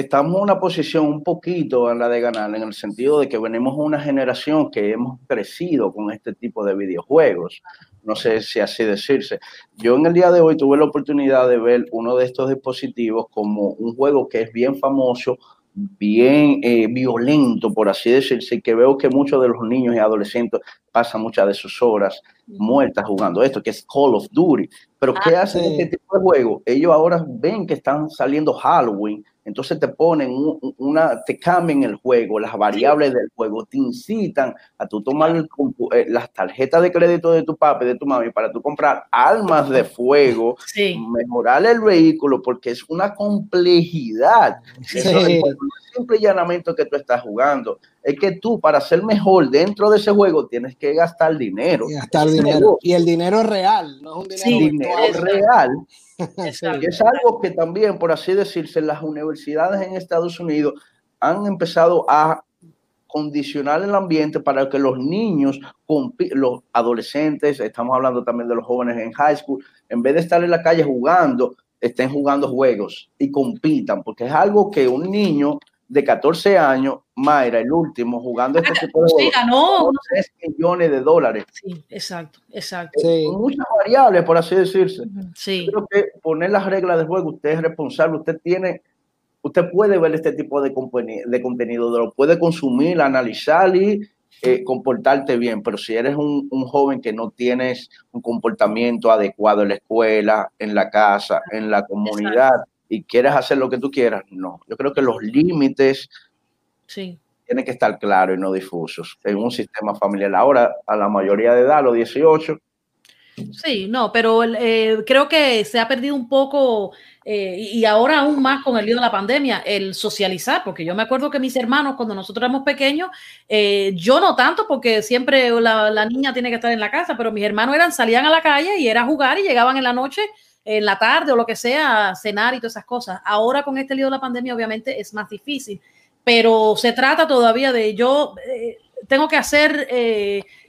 estamos en una posición un poquito en la de ganar, en el sentido de que venimos una generación que hemos crecido con este tipo de videojuegos. No sé si así decirse. Yo en el día de hoy tuve la oportunidad de ver uno de estos dispositivos como un juego que es bien famoso, bien eh, violento, por así decirse, y que veo que muchos de los niños y adolescentes pasan muchas de sus horas muertas jugando esto, que es Call of Duty. Pero ¿qué ah, hacen sí. este tipo de juego? Ellos ahora ven que están saliendo Halloween, entonces te ponen una, te cambian el juego, las variables del juego, te incitan a tú tomar el, eh, las tarjetas de crédito de tu papá y de tu mami para tú comprar armas de fuego, sí. mejorar el vehículo, porque es una complejidad. Sí. Simple y llanamente que tú estás jugando. Es que tú, para ser mejor dentro de ese juego, tienes que gastar dinero. Y gastar dinero. Y el dinero es real, no es un dinero, sí, es real. y es algo que también, por así decirse, las universidades en Estados Unidos han empezado a condicionar el ambiente para que los niños, los adolescentes, estamos hablando también de los jóvenes en high school, en vez de estar en la calle jugando, estén jugando juegos y compitan, porque es algo que un niño de 14 años, Mayra, el último, jugando este tipo de juegos, ganó 3 millones de dólares. Sí, exacto, exacto. Muchas variables, por así decirse. Sí. Creo que poner las reglas de juego, usted es responsable, usted tiene usted puede ver este tipo de, de contenido, lo puede consumir, analizar y eh, comportarte bien, pero si eres un, joven que no tienes un comportamiento adecuado en la escuela, en la casa, en la comunidad y quieres hacer lo que tú quieras, no. Yo creo que los límites sí. tienen que estar claros y no difusos en un sistema familiar. Ahora, a la mayoría de edad, los 18, Sí, no, pero eh, creo que se ha perdido un poco eh, y ahora aún más con el lío de la pandemia, el socializar, porque yo me acuerdo que mis hermanos cuando nosotros éramos pequeños, eh, yo no tanto porque siempre la, niña tiene que estar en la casa, pero mis hermanos eran, salían a la calle y era jugar y llegaban en la noche, en la tarde o lo que sea, a cenar y todas esas cosas. Ahora con este lío de la pandemia obviamente es más difícil, pero se trata todavía de yo tengo que hacer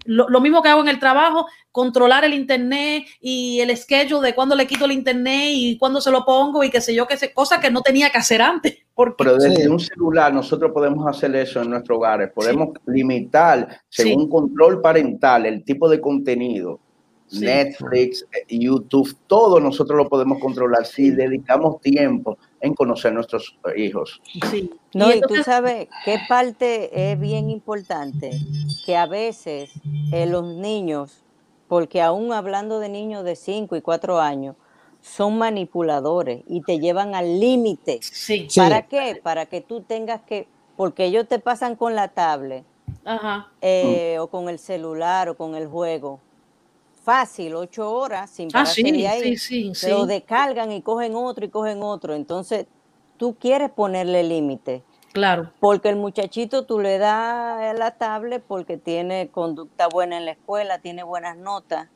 lo, mismo que hago en el trabajo, controlar el internet y el schedule de cuándo le quito el internet y cuándo se lo pongo y qué sé yo, qué sé, cosa que no tenía que hacer antes. Porque... Pero desde un celular nosotros podemos hacer eso en nuestros hogares, podemos limitar según control parental el tipo de contenido. Netflix, eh, YouTube, todo nosotros lo podemos controlar si dedicamos tiempo en conocer nuestros hijos. Sí. No, y, tú sabes qué parte es bien importante, que a veces eh, los niños, porque aún hablando de niños de 5 y 4 años, son manipuladores y te llevan al límite. Sí. ¿Para qué? Para que tú tengas que, porque ellos te pasan con la tablet eh, o con el celular o con el juego fácil, ocho horas sin ah, pararse de ahí, sí, sí, lo descargan y cogen otro y cogen otro. Entonces, tú quieres ponerle límite. Claro. Porque el muchachito tú le das la tablet porque tiene conducta buena en la escuela, tiene buenas notas,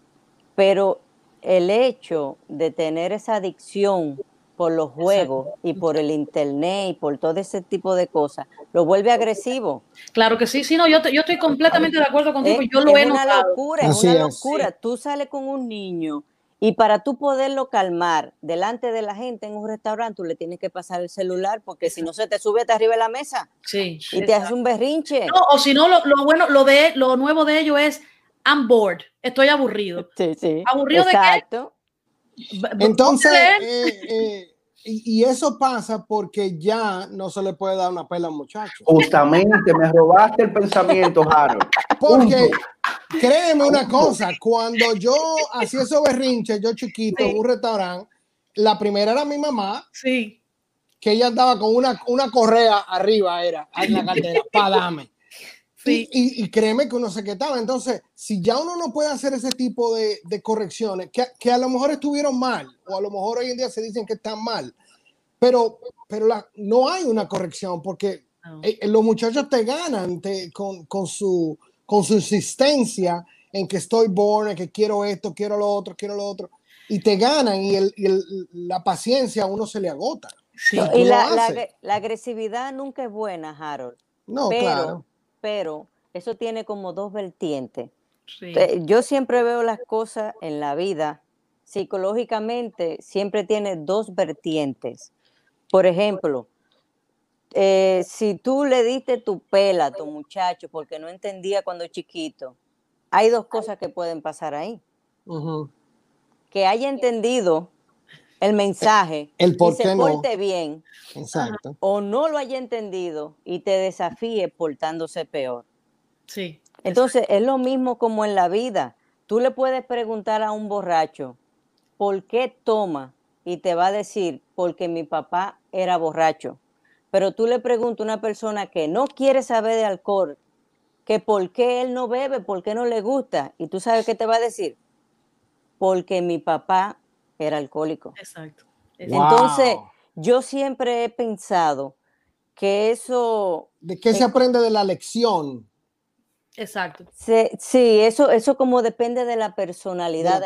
pero el hecho de tener esa adicción por los juegos y por el internet y por todo ese tipo de cosas, lo vuelve agresivo. Claro que sí, sí, no, yo, yo estoy completamente de acuerdo contigo, yo lo es una locura, es una locura. Tú sales con un niño y para tú poderlo calmar delante de la gente en un restaurante, tú le tienes que pasar el celular porque si no se te sube hasta arriba de la mesa sí, y te haces un berrinche. No, o si no, lo, lo, bueno, lo, de, lo nuevo de ello es I'm bored, estoy aburrido. Sí, sí. ¿Aburrido Exacto. Entonces, eh, eh, y, eso pasa porque ya no se le puede dar una pela a un muchacho. Justamente, me robaste el pensamiento, Jaro. Porque, créeme una cosa, cuando yo hacía esos berrinches, yo chiquito, en un restaurante, la primera era mi mamá. Sí. Que ella andaba con una, una correa arriba, era, en la cartera, para darme. Y, créeme que uno se quedaba. Entonces, si ya uno no puede hacer ese tipo de, correcciones, que, a lo mejor estuvieron mal, o a lo mejor hoy en día se dicen que están mal, pero, pero la, no hay una corrección porque eh, eh, los muchachos te ganan con, su, con su insistencia en que estoy born, en que quiero esto, quiero lo otro, quiero lo otro, y te ganan y, el, la paciencia a uno se le agota. y la, la, agresividad nunca es buena, Harold. No, claro pero eso tiene como dos vertientes. Yo siempre veo las cosas en la vida, psicológicamente, siempre tiene dos vertientes. Por ejemplo, eh, si tú le diste tu pela a tu muchacho porque no entendía cuando chiquito, hay dos cosas que pueden pasar ahí. Que haya entendido el mensaje el por y se porte bien Exacto. o no lo haya entendido y te desafíe portándose peor. Sí. Entonces es lo mismo como en la vida. Tú le puedes preguntar a un borracho, ¿por qué toma? Y te va a decir, porque mi papá era borracho. Pero tú le preguntas a una persona que no quiere saber de alcohol, que por qué él no bebe, por qué no le gusta. Y tú sabes qué te va a decir, porque mi papá era alcohólico. Exacto. Entonces, yo siempre he pensado que eso... ¿De qué se aprende de la lección? Exacto. sí, eso, eso como depende de la personalidad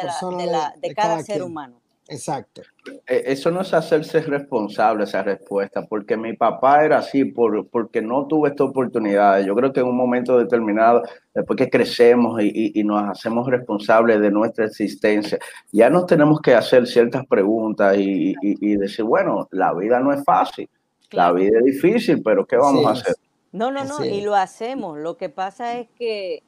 de, cada, ser humano. Exacto. E, eso no es hacerse responsable esa respuesta, porque mi papá era así, por, porque no tuve esta oportunidad. Yo creo que en un momento determinado, después que crecemos y, nos hacemos responsables de nuestra existencia, ya nos tenemos que hacer ciertas preguntas y, decir, bueno, la vida no es fácil, la vida es difícil, pero ¿qué vamos a hacer? No, no, no, y lo hacemos. Lo que pasa es que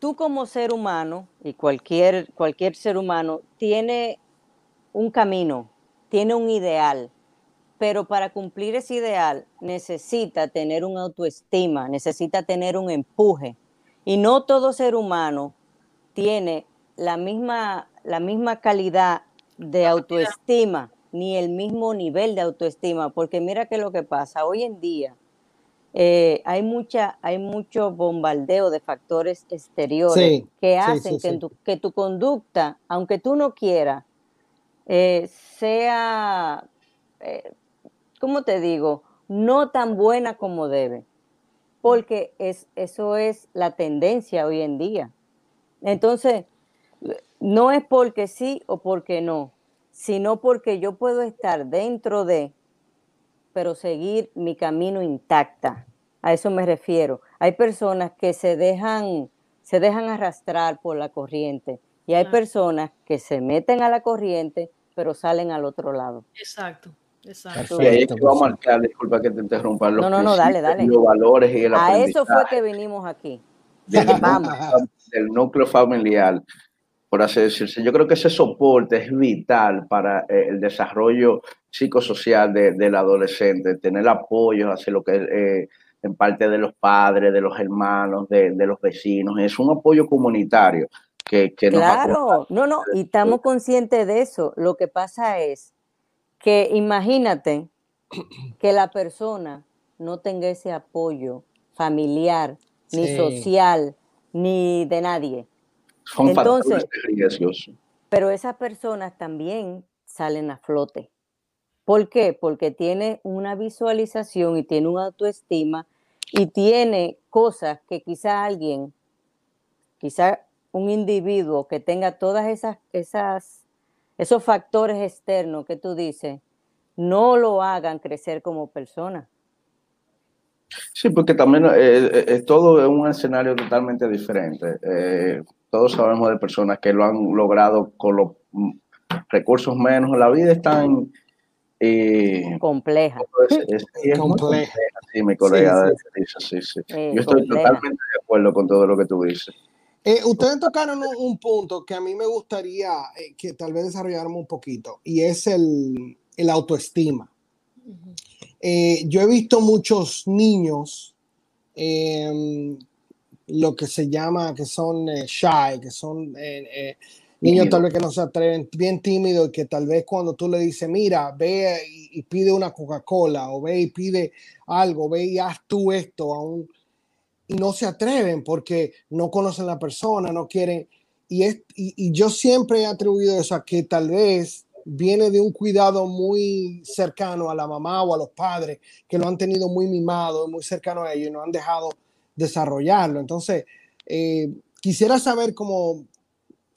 tú como ser humano, y cualquier, cualquier ser humano, tiene un camino, tiene un ideal, pero para cumplir ese ideal necesita tener una autoestima, necesita tener un empuje. Y no todo ser humano tiene la misma, la misma calidad de autoestima ni el mismo nivel de autoestima, porque mira que lo que pasa. Hoy en día, eh, hay, mucha, hay mucho bombardeo de factores exteriores que hacen que, tu, que, tu, conducta, aunque tú no quieras, eh, sea, eh, ¿cómo te digo? No tan buena como debe, porque es, eso es la tendencia hoy en día. Entonces, no es porque sí o porque no, sino porque yo puedo estar dentro de, pero seguir mi camino intacta. A eso me refiero. Hay personas que se dejan, se dejan arrastrar por la corriente y hay personas que se meten a la corriente, pero salen al otro lado. Exacto. Exacto. Y ahí es que vamos a marcar, disculpa que te interrumpa, los, no, no, no, dale, dale. los valores y el A eso fue que vinimos aquí. Del, del núcleo familiar, por así decirse. Yo creo que ese soporte es vital para eh, el desarrollo psicosocial de, del adolescente, tener apoyo hacia lo que eh, en parte de los padres, de los hermanos, de, de los vecinos. Es un apoyo comunitario que, que Claro, no, no, y estamos conscientes de eso. Lo que pasa es que imagínate que la persona no tenga ese apoyo familiar, ni social, ni de nadie. Son Entonces, pero esas personas también salen a flote. ¿Por qué? Porque tiene una visualización y tiene una autoestima y tiene cosas que quizá alguien, quizá un individuo que tenga todas esas, esas, esos factores externos que tú dices, no lo hagan crecer como persona. Sí, porque también eh, eh, es todo es un escenario totalmente diferente. Eh, todos sabemos de personas que lo han logrado con los mm, recursos menos. La vida es tan compleja. Es, compleja. Sí, mi colega sí, sí. Yo estoy totalmente de acuerdo con todo lo que tú dices. Eh, ustedes tocaron un, punto que a mí me gustaría eh, que tal vez desarrolláramos un poquito y es el, el autoestima. Eh, yo he visto muchos niños, em, lo que se llama, que son shy, que son niños tal vez que no se atreven, bien tímidos y que tal vez cuando tú le dices, mira, ve y, y pide una Coca-Cola o ve y pide algo, ve y haz tú esto a un no se atreven porque no conocen la persona, no quieren. Y, es, y, yo siempre he atribuido eso a que tal vez viene de un cuidado muy cercano a la mamá o a los padres que lo han tenido muy mimado, muy cercano a ellos y no han dejado desarrollarlo. Entonces, eh, quisiera saber cómo,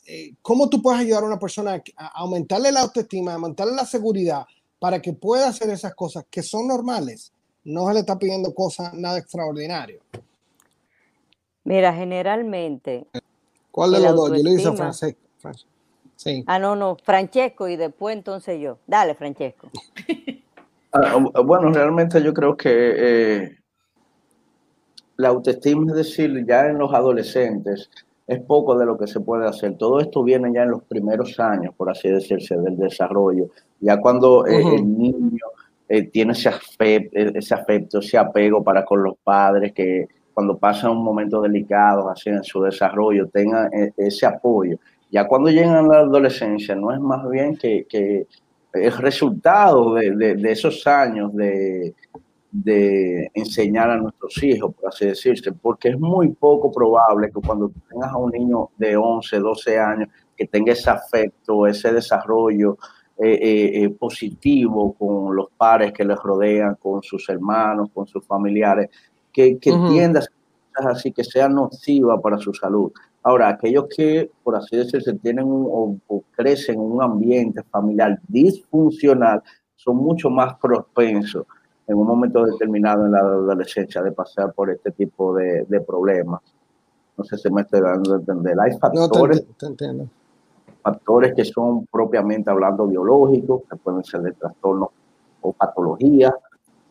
eh, cómo tú puedes ayudar a una persona a aumentarle la autoestima, a aumentarle la seguridad para que pueda hacer esas cosas que son normales. No se le está pidiendo cosas nada extraordinario. Mira, generalmente. ¿Cuál de los dos? Yo le hice Francesco. Sí. Ah, no, no, Francesco y después entonces yo. Dale, Francesco. Ah, ah, bueno, realmente yo creo que eh, la autoestima, es decir, ya en los adolescentes, es poco de lo que se puede hacer. Todo esto viene ya en los primeros años, por así decirse, del desarrollo. Ya cuando eh, el niño eh, tiene ese ese afecto, ese apego para con los padres, que cuando pasan un momento delicado así en su desarrollo, tengan e, ese apoyo. Ya cuando llegan a la adolescencia, no es más bien que, que el resultado de, esos años de, enseñar a nuestros hijos, por así decirse, porque es muy poco probable que cuando tengas a un niño de 11, 12 años, que tenga ese afecto, ese desarrollo eh, positivo con los pares que les rodean, con sus hermanos, con sus familiares, que, que tienda así que sea nociva para su salud. Ahora, aquellos que, por así decirse, tienen o, crecen en un ambiente familiar disfuncional, son mucho más propensos en un momento determinado en la adolescencia de pasar por este tipo de, problemas. No sé si me estoy dando a entender. Hay factores, factores que son propiamente hablando biológicos, que pueden ser de trastornos o patologías,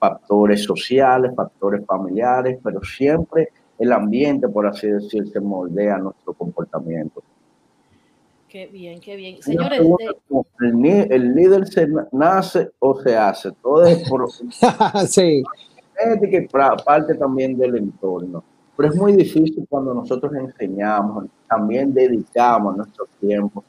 factores sociales, factores familiares, pero siempre el ambiente, por así decir, se moldea nuestro comportamiento. Qué bien, qué bien. Señores, el, líder se nace o se hace, todo es por sí. que parte también del entorno. Pero es muy difícil cuando nosotros enseñamos, también dedicamos nuestro tiempo.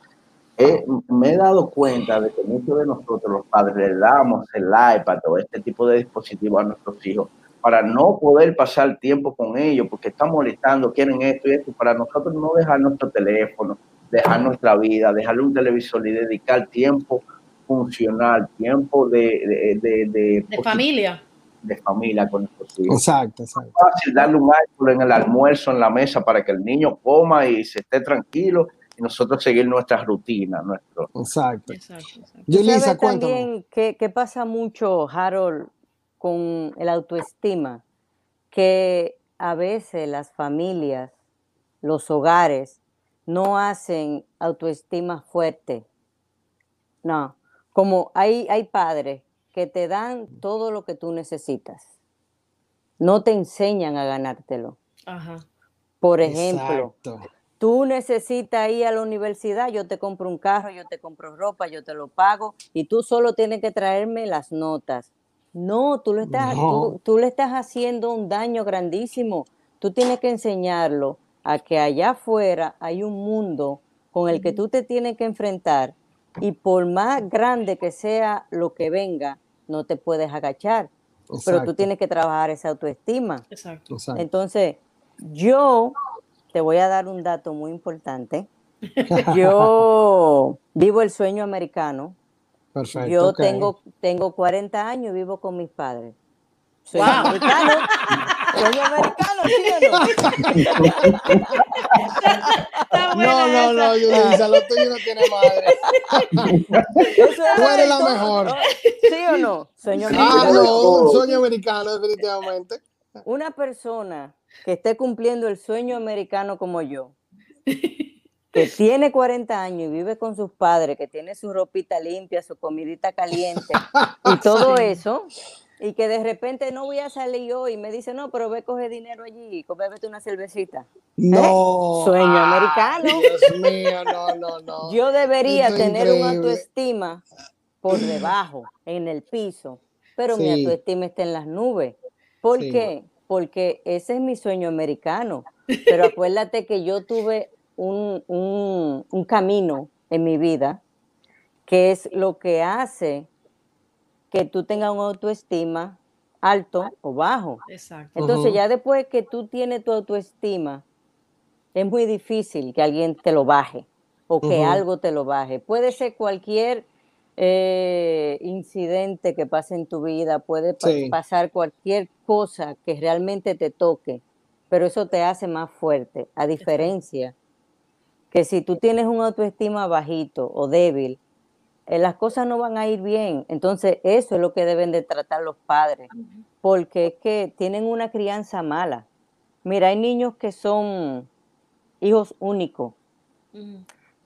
Eh, me he dado cuenta de que muchos de nosotros, los padres, le damos el iPad o este tipo de dispositivos a nuestros hijos para no poder pasar tiempo con ellos, porque están molestando, quieren esto y esto, para nosotros no dejar nuestro teléfono, dejar nuestra vida, dejarle un televisor y dedicar tiempo funcional, tiempo de... De, de, familia. De familia con nuestros hijos. Exacto, exacto. Es fácil darle un iPhone en el almuerzo, en la mesa, para que el niño coma y se esté tranquilo nosotros seguir nuestra rutina. Nuestro. Exacto. exacto, exacto. también que, que pasa mucho, Harold, con el autoestima, que a veces las familias, los hogares, no hacen autoestima fuerte. No, como hay, hay padres que te dan todo lo que tú necesitas, no te enseñan a ganártelo. Por ejemplo, tú necesitas ir a la universidad, yo te compro un carro, yo te compro ropa, yo te lo pago y tú solo tienes que traerme las notas. No, tú, lo estás, Tú, le estás haciendo un daño grandísimo. Tú tienes que enseñarlo a que allá afuera hay un mundo con el que tú te tienes que enfrentar y por más grande que sea lo que venga, no te puedes agachar. Pero tú tienes que trabajar esa autoestima. Exacto. Entonces, yo te voy a dar un dato muy importante. Yo vivo el sueño americano yo tengo, tengo 40 años y vivo con mis padres. Soy americano. Soy americano, ¿sí o no? no, no, no, Yulisa, lo tuyo no tiene madre. Tú eres la mejor. ¿Sí o no? Sueño americano. Ah, no, un sueño americano, definitivamente. Una persona que esté cumpliendo el sueño americano como yo, que tiene 40 años y vive con sus padres, que tiene su ropita limpia, su comidita caliente y todo eso, y que de repente no voy a salir hoy y me dice, no, pero ve, coge dinero allí, bébete una cervecita. ¿Eh? No. Sueño americano. Dios mío, no, no, no. Yo debería tener una autoestima por debajo, en el piso, pero mi autoestima está en las nubes. ¿Por qué? Porque ese es mi sueño americano. Pero acuérdate que yo tuve un, camino en mi vida que es lo que hace que tú tengas una autoestima alto o bajo. Entonces ya después que tú tienes tu autoestima, es muy difícil que alguien te lo baje o que algo te lo baje. Puede ser cualquier eh, incidente que pase en tu vida, puede pasar cualquier cosa que realmente te toque, pero eso te hace más fuerte, a diferencia que si tú tienes un autoestima bajito o débil, eh, las cosas no van a ir bien. Entonces, eso es lo que deben de tratar los padres, porque es que tienen una crianza mala. Mira, hay niños que son hijos únicos.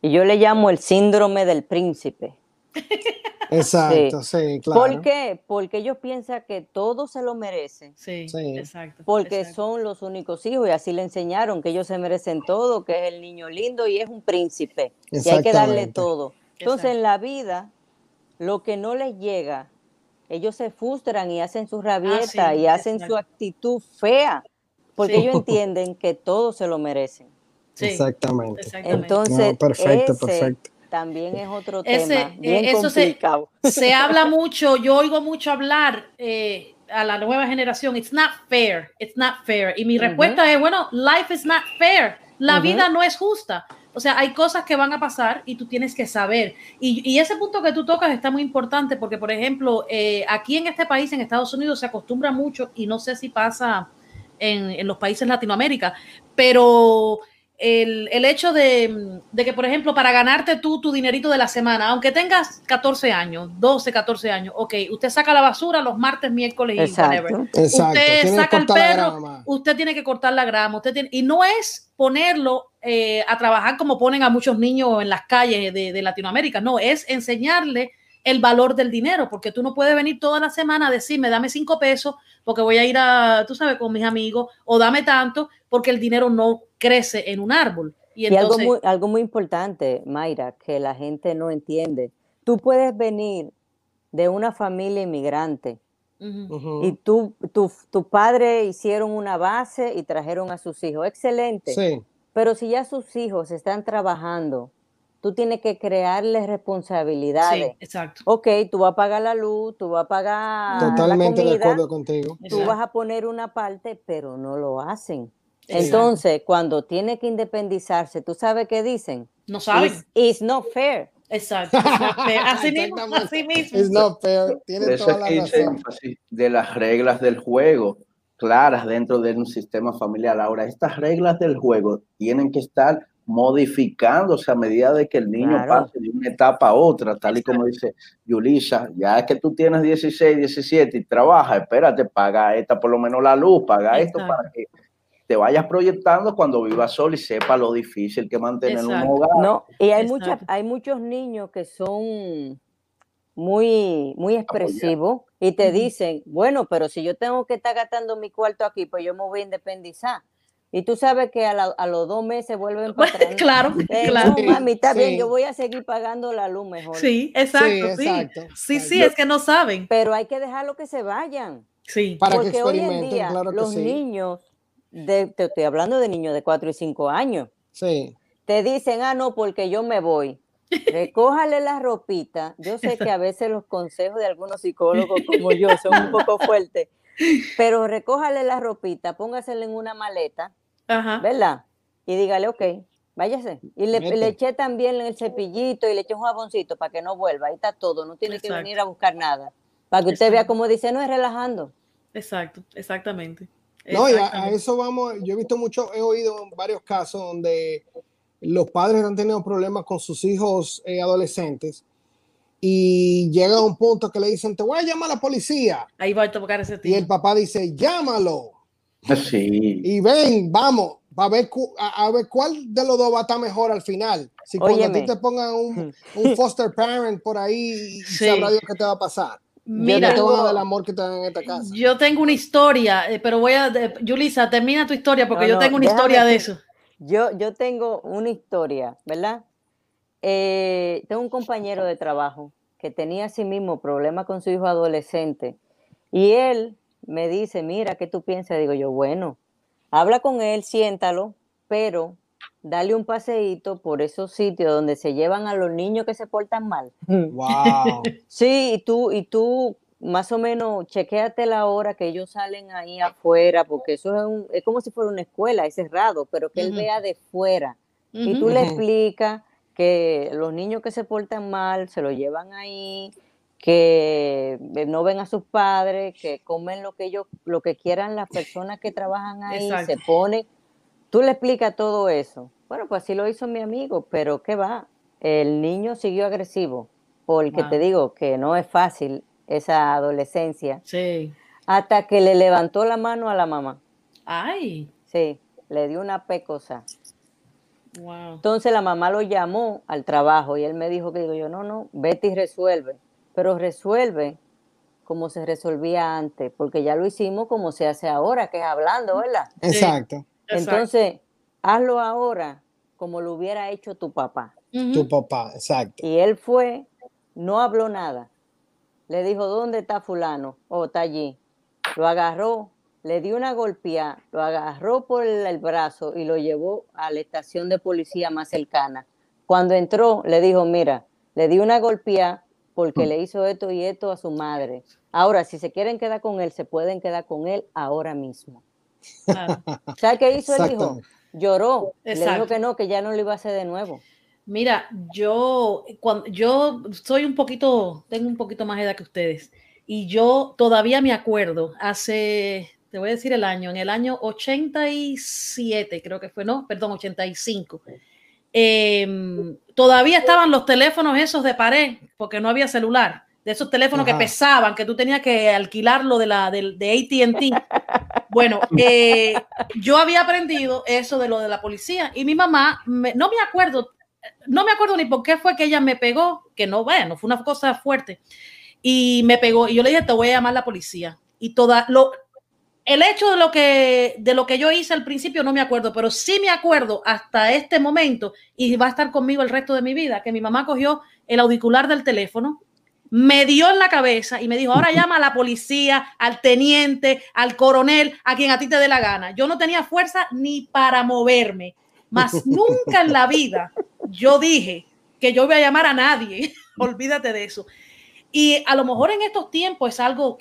Y yo le llamo el síndrome del príncipe. Exacto, sí, claro. ¿Por qué? Porque ellos piensan que todos se lo merecen. Sí, exacto. Porque son los únicos hijos y así le enseñaron que ellos se merecen todo, que es el niño lindo y es un príncipe. Y hay que darle todo. Entonces en la vida, lo que no les llega, ellos se frustran y hacen su rabieta ah, y hacen su actitud fea, porque ellos entienden que todos se lo merecen. Exactamente. Entonces, perfecto, perfecto también es otro tema bien eso complicado. Se, habla mucho, yo oigo mucho hablar eh, a la nueva generación, it's not fair, it's not fair. Y mi respuesta es, bueno, life is not fair, la vida no es justa. O sea, hay cosas que van a pasar y tú tienes que saber. Y, ese punto que tú tocas está muy importante porque, por ejemplo, eh, aquí en este país, en Estados Unidos, se acostumbra mucho, y no sé si pasa en, en los países Latinoamérica, pero el, el hecho de, de, que, por ejemplo, para ganarte tú tu dinerito de la semana, aunque tengas 14 años, 12, 14 años, ok, usted saca la basura los martes, miércoles y Exacto. Usted saca el perro, usted tiene que cortar la grama, usted tiene, y no es ponerlo eh, a trabajar como ponen a muchos niños en las calles de, de Latinoamérica, no, es enseñarle el valor del dinero, porque tú no puedes venir toda la semana a decirme, dame cinco pesos porque voy a ir a, tú sabes, con mis amigos, o dame tanto porque el dinero no crece en un árbol. Y, algo, muy, algo muy importante, Mayra, que la gente no entiende. Tú puedes venir de una familia inmigrante y tú, tu, tu padre hicieron una base y trajeron a sus hijos. Excelente. Sí. Pero si ya sus hijos están trabajando, tú tienes que crearles responsabilidades. Sí, exacto. Ok, tú vas a pagar la luz, tú vas a pagar. Totalmente de acuerdo contigo. Tú vas a poner una parte, pero no lo hacen. Entonces, cuando tiene que independizarse, ¿tú sabes qué dicen? No saben. It's, not fair. Exacto. Así mismo, así mismo. It's not fair. Tiene toda la razón. De las reglas del juego claras dentro de un sistema familiar. Ahora, estas reglas del juego tienen que estar modificándose a medida de que el niño pase de una etapa a otra, tal y como dice Yulisa, ya es que tú tienes 16, 17 y trabajas, espérate, paga esta por lo menos la luz, paga esto para que te vayas proyectando cuando vivas solo y sepa lo difícil que mantener un hogar. No, y hay muchas, hay muchos niños que son muy, muy expresivos y te dicen, bueno, pero si yo tengo que estar gastando mi cuarto aquí, pues yo me voy a independizar. Y tú sabes que a, los dos meses vuelven para atrás. claro, eh, claro. No, mami, está bien, yo voy a seguir pagando la luz mejor. Sí, exacto, sí. Sí, sí, es que no saben. Pero hay que dejarlo que se vayan. Sí. Para Porque que hoy en día los niños, de, te estoy hablando de niños de 4 y 5 años. Sí. Te dicen, ah, no, porque yo me voy. Recójale la ropita. Yo sé que a veces los consejos de algunos psicólogos como yo son un poco fuertes, pero recójale la ropita, póngasela en una maleta ¿verdad? Y dígale, ok, váyase. Y le, le, eché también el cepillito y le eché un jaboncito para que no vuelva. Ahí está todo, no tiene que venir a buscar nada. Para que usted vea como dice, no es relajando. Exacto, exactamente. No, y a, eso vamos, yo he visto mucho, he oído varios casos donde los padres han tenido problemas con sus hijos eh, adolescentes y llega a un punto que le dicen, te voy a llamar a la policía. Ahí va a tocar ese tío. Y el papá dice, llámalo. Sí. Y ven, vamos, a ver, a, ver cuál de los dos va a estar mejor al final. Si cuando a ti te pongan un, un, foster parent por ahí, sí. sabrá Dios qué te va a pasar. Mira, yo del amor que te dan en esta casa. Yo tengo una historia, eh, pero voy a, Julisa, termina tu historia porque yo tengo una historia de eso. Yo, yo tengo una historia, ¿verdad? Eh, tengo un compañero de trabajo que tenía a sí mismo problemas con su hijo adolescente y él me dice, mira, ¿qué tú piensas? Digo yo, bueno, habla con él, siéntalo, pero dale un paseíto por esos sitios donde se llevan a los niños que se portan mal. Wow. sí, y tú, y tú más o menos chequéate la hora que ellos salen ahí afuera, porque eso es, un, es como si fuera una escuela, es cerrado, pero que él vea de fuera. Y tú le explicas que los niños que se portan mal se lo llevan ahí, que eh, no ven a sus padres, que comen lo que ellos, lo que quieran las personas que trabajan ahí, se ponen. Tú le explicas todo eso. Bueno, pues así lo hizo mi amigo, pero ¿qué va? El niño siguió agresivo, porque te digo que no es fácil esa adolescencia. Sí. Hasta que le levantó la mano a la mamá. Ay. Sí, le dio una pecosa. Wow. Entonces la mamá lo llamó al trabajo y él me dijo que digo yo, no, no, vete y resuelve pero resuelve como se resolvía antes, porque ya lo hicimos como se hace ahora, que es hablando, ¿verdad? Exacto. Entonces, hazlo ahora como lo hubiera hecho tu papá. Tu papá, exacto. Y él fue, no habló nada. Le dijo, ¿dónde está fulano? O oh, está allí. Lo agarró, le dio una golpeada, lo agarró por el brazo y lo llevó a la estación de policía más cercana. Cuando entró, le dijo, mira, le di una golpeada, porque mm. le hizo esto y esto a su madre. Ahora, si se quieren quedar con él, se pueden quedar con él ahora mismo. ¿Sabes qué hizo el hijo? lloró, le dijo que no, que ya no lo iba a hacer de nuevo. Mira, yo, cuando, yo soy un poquito, tengo un poquito más edad que ustedes, y yo todavía me acuerdo, hace, te voy a decir el año, en el año 87, creo que fue, no, perdón, 85. Em, todavía estaban los teléfonos esos de pared, porque no había celular, de esos teléfonos que pesaban, que tú tenías que alquilarlo de, la, de, de ATT. Bueno, eh, yo había aprendido eso de lo de la policía y mi mamá, no me acuerdo, no me acuerdo ni por qué fue que ella me pegó, que no, bueno, fue una cosa fuerte, y me pegó, y yo le dije, te voy a llamar la policía. Y toda, lo, el hecho de lo, que, de lo que yo hice al principio no me acuerdo, pero sí me acuerdo hasta este momento, y va a estar conmigo el resto de mi vida, que mi mamá cogió el auricular del teléfono, me dio en la cabeza y me dijo, ahora llama a la policía, al teniente, al coronel, a quien a ti te dé la gana. Yo no tenía fuerza ni para moverme, más nunca en la vida yo dije que yo voy a llamar a nadie, olvídate de eso. Y a lo mejor en estos tiempos es algo,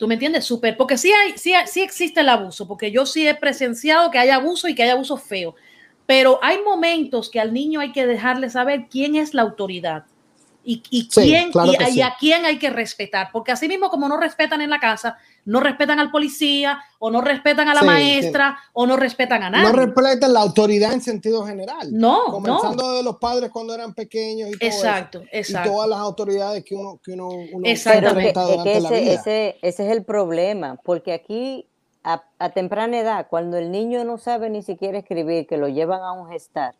tú me entiendes, súper, porque sí, hay, sí, sí existe el abuso, porque yo sí he presenciado que hay abuso y que hay abuso feo, pero hay momentos que al niño hay que dejarle saber quién es la autoridad y, quién, y, a quién hay que respetar, porque así mismo como no respetan en la casa, no respetan al policía o no respetan a la maestra o no respetan a nadie. No respetan la autoridad en sentido general. No, comenzando de los padres cuando eran pequeños y todo exacto, exacto. y todas las autoridades que uno que uno, uno Exactamente. ese, ese, ese es el problema, porque aquí a, a temprana edad, cuando el niño no sabe ni siquiera escribir, que lo llevan a un gestar,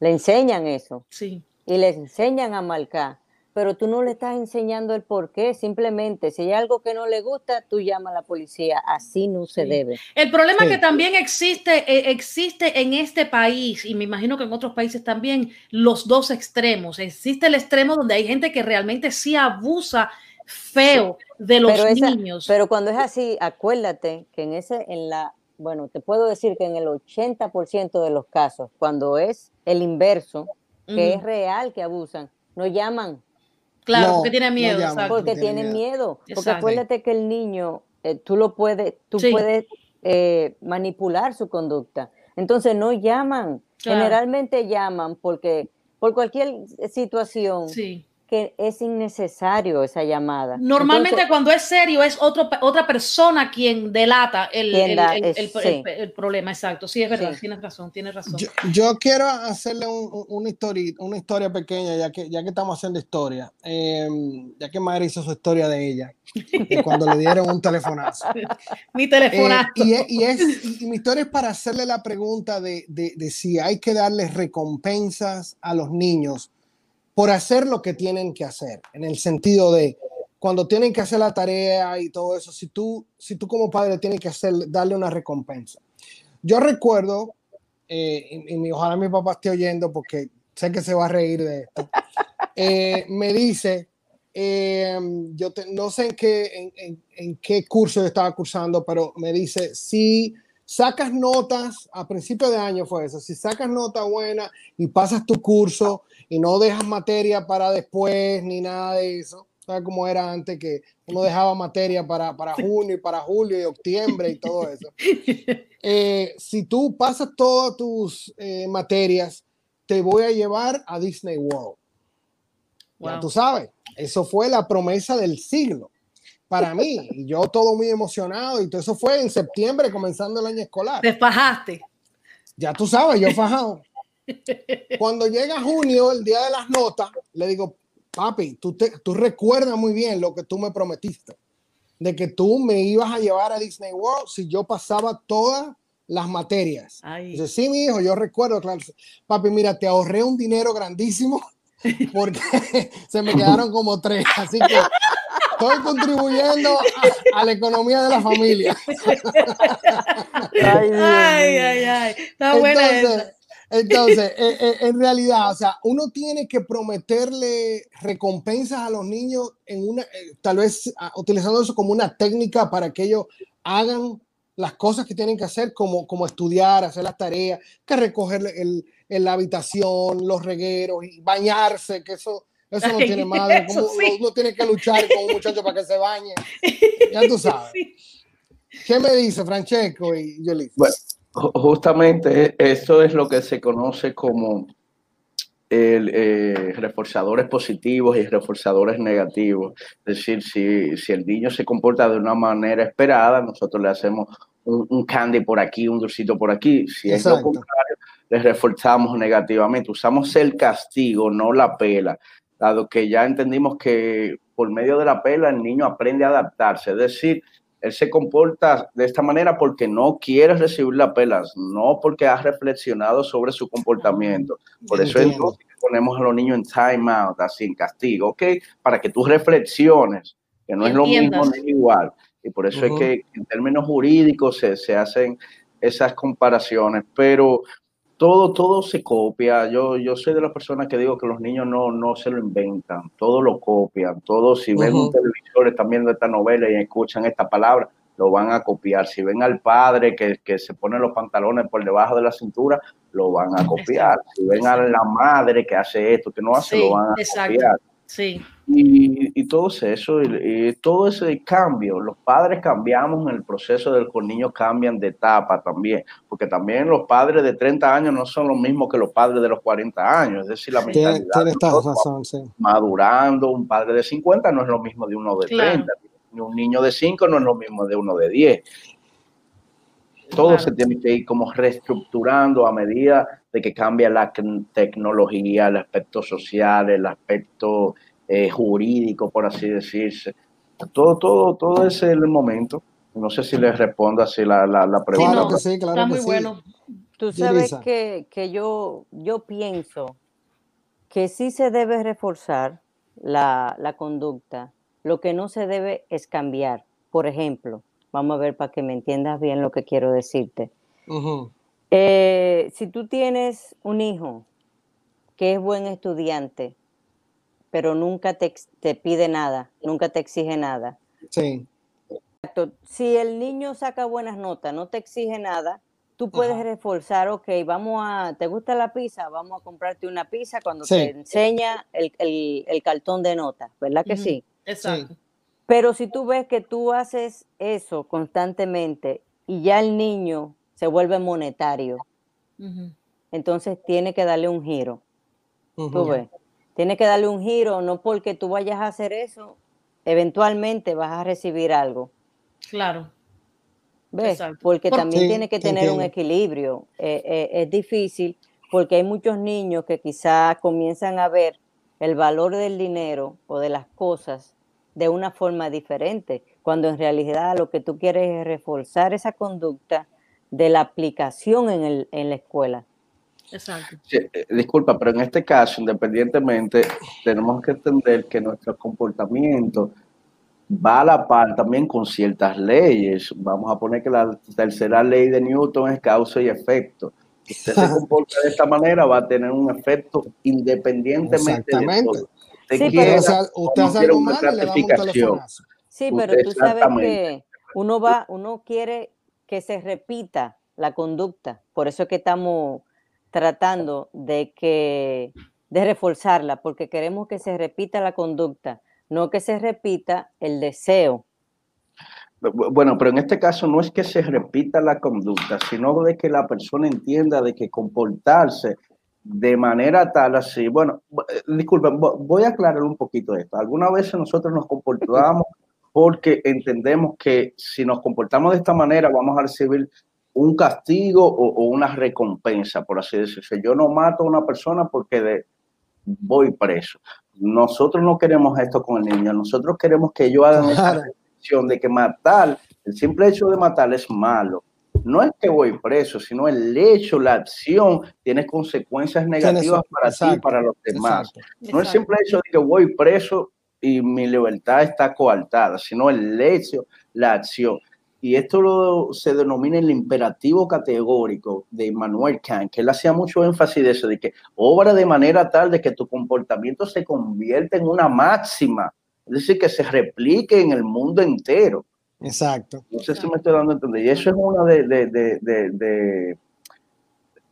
le enseñan eso. Sí y les enseñan a marcar, pero tú no le estás enseñando el por qué, simplemente si hay algo que no le gusta, tú llamas a la policía, así no se debe. El problema que también existe, eh, existe en este país, y me imagino que en otros países también, los dos extremos. Existe el extremo donde hay gente que realmente sí abusa feo de los niños. pero cuando es así, acuérdate que en ese, en la, bueno, te puedo decir que en el 80% de los casos, cuando es el inverso, que es real que abusan, no llaman. Claro, porque tienen miedo. porque tienen miedo. Porque acuérdate que el niño, eh, tú lo puedes, tú puedes eh, manipular su conducta. Entonces no llaman. Generalmente llaman porque por cualquier situación. Sí que es innecesario esa llamada. Normalmente cuando es serio es otro, otra persona quien delata el, el, problema, exacto. Sí, es verdad, tienes razón, tienes razón. Yo, quiero hacerle una, historia, una historia pequeña, ya que, ya que estamos haciendo historia, em, ya que Madre hizo su historia de ella, cuando le dieron un telefonazo. mi telefonazo. Eh, y, es, y, mi historia es para hacerle la pregunta de, de, de si hay que darles recompensas a los niños por hacer lo que tienen que hacer, en el sentido de cuando tienen que hacer la tarea y todo eso, si tú, si tú como padre tienes que hacer, darle una recompensa. Yo recuerdo, eh, y, ojalá mi papá esté oyendo porque sé que se va a reír de esto, eh, me dice, eh, yo no sé en qué, en, en, qué curso yo estaba cursando, pero me dice, si sacas notas, a principio de año fue eso, si sacas nota buena y pasas tu curso y no dejas materia para después ni nada de eso, ¿sabes cómo era antes que uno dejaba materia para, para junio y para julio y octubre y todo eso? Eh, si tú pasas todas tus eh, materias, te voy a llevar a Disney World. Ya tú sabes, eso fue la promesa del siglo para mí. Y yo todo muy emocionado y todo eso fue en septiembre, comenzando el año escolar. Te fajaste. Ya tú sabes, yo fajado. Cuando llega junio, el día de las notas, le digo, papi, tú, te, tú recuerdas muy bien lo que tú me prometiste, de que tú me ibas a llevar a Disney World si yo pasaba todas las materias. Dice, sí, mi hijo, yo recuerdo, claro. Papi, mira, te ahorré un dinero grandísimo porque se me quedaron como tres, así que estoy contribuyendo a, la economía de la familia. ay, ay, ay, Está buena Entonces, entonces, eh, eh, en realidad, o sea, uno tiene que prometerle recompensas a los niños en una, eh, tal vez ah, utilizando eso como una técnica para que ellos hagan las cosas que tienen que hacer, como, como estudiar, hacer las tareas, que recoger el, la habitación, los regueros y bañarse, que eso, eso no tiene madre, como uno tiene que luchar con un muchacho para que se bañe. Ya tú sabes. ¿Qué me dice Francesco y Yolita? Bueno Justamente eso es lo que se conoce como el, eh, reforzadores positivos y reforzadores negativos. Es decir, si, si, el niño se comporta de una manera esperada, nosotros le hacemos un, candy por aquí, un dulcito por aquí. Si es lo contrario, le reforzamos negativamente. Usamos el castigo, no la pela, dado que ya entendimos que por medio de la pela el niño aprende a adaptarse. Es decir, él se comporta de esta manera porque no quiere recibir las pelas, no porque ha reflexionado sobre su comportamiento. Por eso entonces ponemos a los niños en time out, así en castigo, ¿ok? Para que tú reflexiones, que no es lo mismo ni igual. Y por eso es que en términos jurídicos se, se hacen esas comparaciones, pero todo, todo se copia. Yo, yo soy de las personas que digo que los niños no, no se lo inventan, todo lo copian, todo si ven un televisor, están viendo esta novela y escuchan esta palabra, lo van a copiar. Si ven al padre que, que se pone los pantalones por debajo de la cintura, lo van a copiar. Si ven a la madre que hace esto, que no hace, lo van a copiar. Sí. Y, y, todo eso, y, todo ese cambio, los padres cambiamos en el proceso del que los niños cambian de etapa también, porque también los padres de 30 años no son los mismos que los padres de los 40 años, es decir, la mentalidad razón, sí. madurando, un padre de 50 no es lo mismo de uno de 30, un niño de 5 no es lo mismo de uno de 10. Todo se tiene que ir como reestructurando a medida de que cambia la tecnología, el aspecto social, el aspecto eh, jurídico, por así decirse. Todo, todo, todo ese es el momento. No sé si les respondo así la, la, pregunta. Claro que sí, claro Está que muy sí. bueno. Tú sabes que, que, yo, yo pienso que sí se debe reforzar la, la conducta. Lo que no se debe es cambiar. Por ejemplo, vamos a ver para que me entiendas bien lo que quiero decirte. Eh, si tú tienes un hijo que es buen estudiante, pero nunca te, pide nada, nunca te exige nada. Sí, Exacto. Si el niño saca buenas notas, no te exige nada, tú puedes Ajá. reforzar, ok, vamos a, ¿te gusta la pizza? Vamos a comprarte una pizza cuando Sí. te enseña el, el- el cartón de notas, ¿verdad que sí? Exacto. Pero si tú ves que tú haces eso constantemente y ya el niño se vuelve monetario, entonces tiene que darle un giro. Tú ujú. ves, tiene que darle un giro, no porque tú vayas a hacer eso, eventualmente vas a recibir algo. Claro. ¿Ves? Exacto. Porque Por- también Sí, tiene que tener un equilibrio. Eh, eh, es difícil porque hay muchos niños que quizás comienzan a ver el valor del dinero o de las cosas de una forma diferente, cuando en realidad lo que tú quieres es reforzar esa conducta de la aplicación en, el, en la escuela. Exacto. Sí, eh, disculpa, pero en este caso, independientemente, tenemos que entender que nuestro comportamiento va a la par también con ciertas leyes. Vamos a poner que la tercera ley de Newton es causa y efecto. Usted se comporta de esta manera, va a tener un efecto independientemente de Exactamente. todo. Usted Sí, quiera pero- O sea, usted o no hace quiera algo una mal le. Sí, Usted pero tú sabes que uno va, uno quiere que se repita la conducta, por eso es que estamos tratando de que de reforzarla, porque queremos que se repita la conducta, no que se repita el deseo. Bu- Bueno, pero en este caso no es que se repita la conducta, sino de que la persona entienda de que comportarse de manera tal así. Bueno, bu- eh, disculpen, vo- voy a aclarar un poquito esto. Algunas veces nosotros nos comportamos porque entendemos que si nos comportamos de esta manera vamos a recibir un castigo o, o una recompensa, por así decirse. Yo no mato a una persona porque de- voy preso. Nosotros no queremos esto con el niño, nosotros queremos que ellos hagan esa reflexión de que matar, el simple hecho de matar es malo. No es que voy preso, sino el hecho, la acción tiene consecuencias negativas para ti y para los demás. exacto. No Exacto. simple hecho de que voy preso y mi libertad está coartada, sino el hecho, la acción. Y esto lo, se denomina el imperativo categórico de Immanuel Kant, que él hacía mucho énfasis de eso, de que obra de manera tal de que tu comportamiento se convierta en una máxima, es decir, que se replique en el mundo entero. Exacto. No sé si me estoy dando a entender. Y eso es una de, de, de, de, de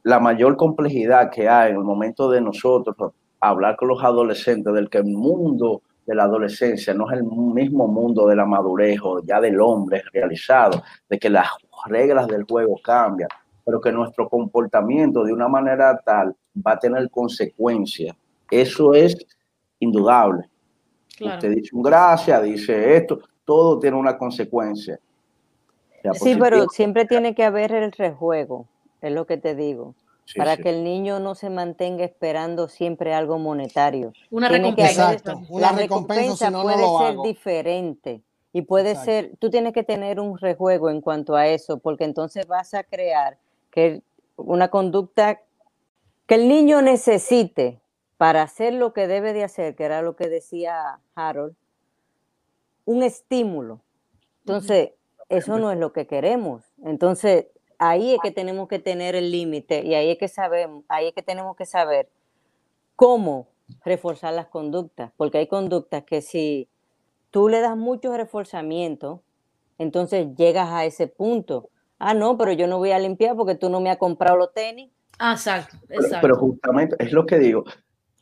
la mayor complejidad que hay en el momento de nosotros hablar con los adolescentes del que el mundo de la adolescencia no es el mismo mundo de la madurez o ya del hombre realizado, de que las reglas del juego cambian. pero que nuestro comportamiento de una manera tal va a tener consecuencias. Eso es indudable. Usted dice un gracias, dice esto, todo tiene una consecuencia. Sí, pero siempre tiene que haber el rejuego, es lo que te digo, para que el niño no se mantenga esperando siempre algo monetario. Una recompensa. Una la recompensa, puede ser diferente y puede ser, tú tienes que tener un rejuego en cuanto a eso, porque entonces vas a crear que una conducta que el niño necesite para hacer lo que debe de hacer, que era lo que decía Harold, un estímulo. Entonces, eso no es lo que queremos. Entonces, ahí es que tenemos que tener el límite y ahí es que sabemos, ahí es que tenemos que saber cómo reforzar las conductas, porque hay conductas que si tú le das mucho reforzamiento, entonces llegas a ese punto. Ah, no, pero yo no voy a limpiar porque tú no me has comprado los tenis. Ah, exacto, exacto. Pero, justamente es lo que digo.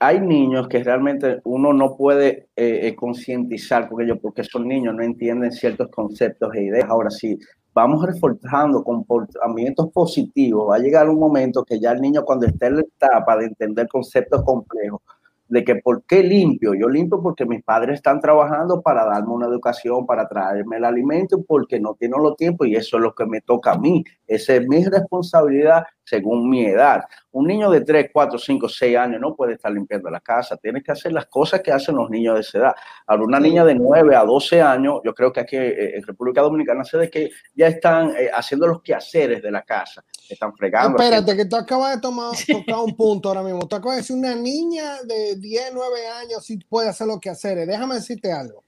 Hay niños que realmente uno no puede eh, eh, concientizar con ellos porque son niños, no entienden ciertos conceptos e ideas. Ahora sí, vamos reforzando comportamientos positivos. Va a llegar un momento que ya el niño cuando esté en la etapa de entender conceptos complejos, de que por qué limpio. Yo limpio porque mis padres están trabajando para darme una educación, para traerme el alimento, porque no tienen los tiempos y eso es lo que me toca a mí. Esa es mi responsabilidad según mi edad. Un niño de 3, 4, 5, 6 años no puede estar limpiando la casa, tiene que hacer las cosas que hacen los niños de esa edad. Ahora, una niña de 9 a 12 años, yo creo que aquí eh, en República Dominicana se de que ya están eh, haciendo los quehaceres de la casa, están fregando. Espérate, que tú acabas de tomar, tocar un punto ahora mismo. Tú acabas de decir una niña de 10, 9 años sí puede hacer los quehaceres. Déjame decirte algo.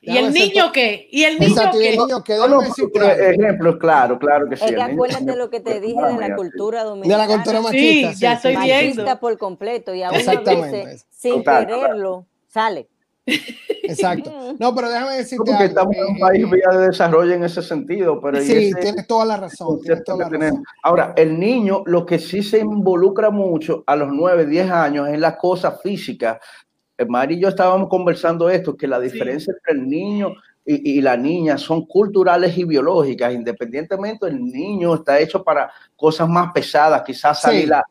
¿Y el niño qué? ¿Y el niño qué? ejemplo, claro, claro que sí. Es acuérdate lo que te dije de la cultura dominicana. De la cultura machista. Sí, ya estoy viendo. Machista por completo y aún a veces, sin quererlo, sale. Exacto. No, pero déjame decirte Porque estamos en un eh, país vía de desarrollo en ese sentido. Pero sí, tienes toda la razón. Toda la razón. Ahora, el niño, lo que sí se involucra mucho a los 9, 10 años es la cosa física Mari y yo estábamos conversando esto, que la diferencia entre el niño y, la niña son culturales y biológicas, independientemente el niño está hecho para cosas más pesadas, quizás salir a,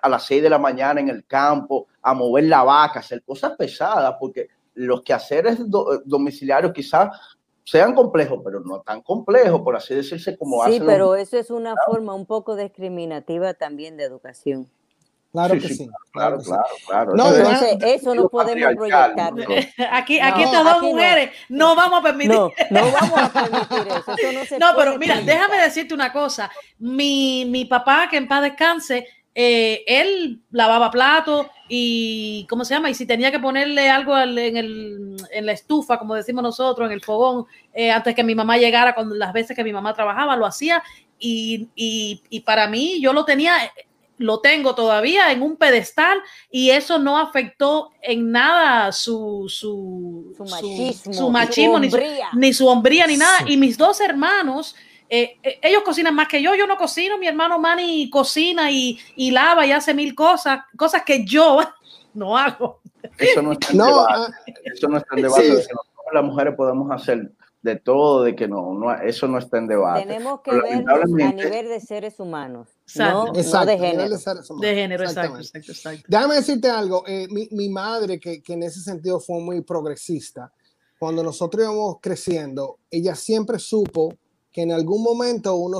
a, las 6 de la mañana en el campo, a mover la vaca, hacer cosas pesadas, porque los quehaceres domiciliarios quizás sean complejos, pero no tan complejos, por así decirse, como Sí, pero eso es una forma un poco discriminativa también de educación. Claro que sí. Claro, claro, claro. No, entonces, eso no podemos proyectar. Aquí, aquí estas dos mujeres no. vamos a permitir. No, no vamos a permitir eso. eso no, se no pero mira, déjame decirte una cosa. Mi, mi papá, que en paz descanse, eh, él lavaba platos y, ¿cómo se llama? Y si tenía que ponerle algo en, el, en la estufa, como decimos nosotros, en el fogón, eh, antes que mi mamá llegara, con las veces que mi mamá trabajaba, lo hacía. Y, y, y para mí, yo lo tenía lo tengo todavía en un pedestal y eso no afectó en nada su, su, machismo, ni, su, hombría ni nada. Y mis dos hermanos, eh, eh, ellos cocinan más que yo, yo no cocino, mi hermano Manny cocina y, y, lava y hace mil cosas, cosas que yo no hago. Eso no está en debate. Eso no está en debate. las mujeres podemos hacer de todo, de que no, no, eso no está en debate. Tenemos que ver a nivel de seres humanos, no, de género. De, género, exacto, exacto, Déjame decirte algo, eh, mi, mi, madre, que, que, en ese sentido fue muy progresista, cuando nosotros íbamos creciendo, ella siempre supo que en algún momento uno,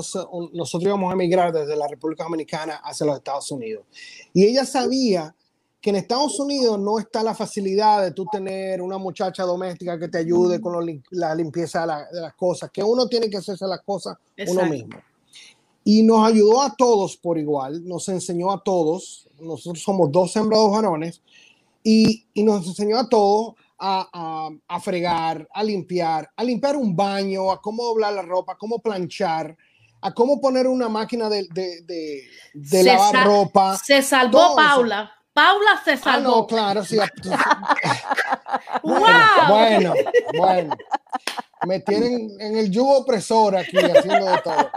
nosotros íbamos a emigrar desde la República Dominicana hacia los Estados Unidos. Y ella sabía que en Estados Unidos no está la facilidad de tú tener una muchacha doméstica que te ayude con la limpieza de, las cosas, que uno tiene que hacerse las cosas uno mismo. Y nos ayudó a todos por igual, nos enseñó a todos, nosotros somos dos sembrados varones, y, y, nos enseñó a todos a, a, fregar, a limpiar, a limpiar un baño, a cómo doblar la ropa, a cómo planchar, a cómo poner una máquina de, de, de, lavar ropa. Se salvó Paula. Paula se salvó. Ah, no, claro, sí. Bueno, bueno. Me tienen en el yugo opresor aquí haciendo de todo.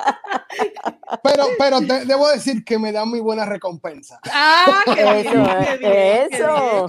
Pero, pero debo decir que me da muy buena recompensa. Ah, qué eso, bien, eso.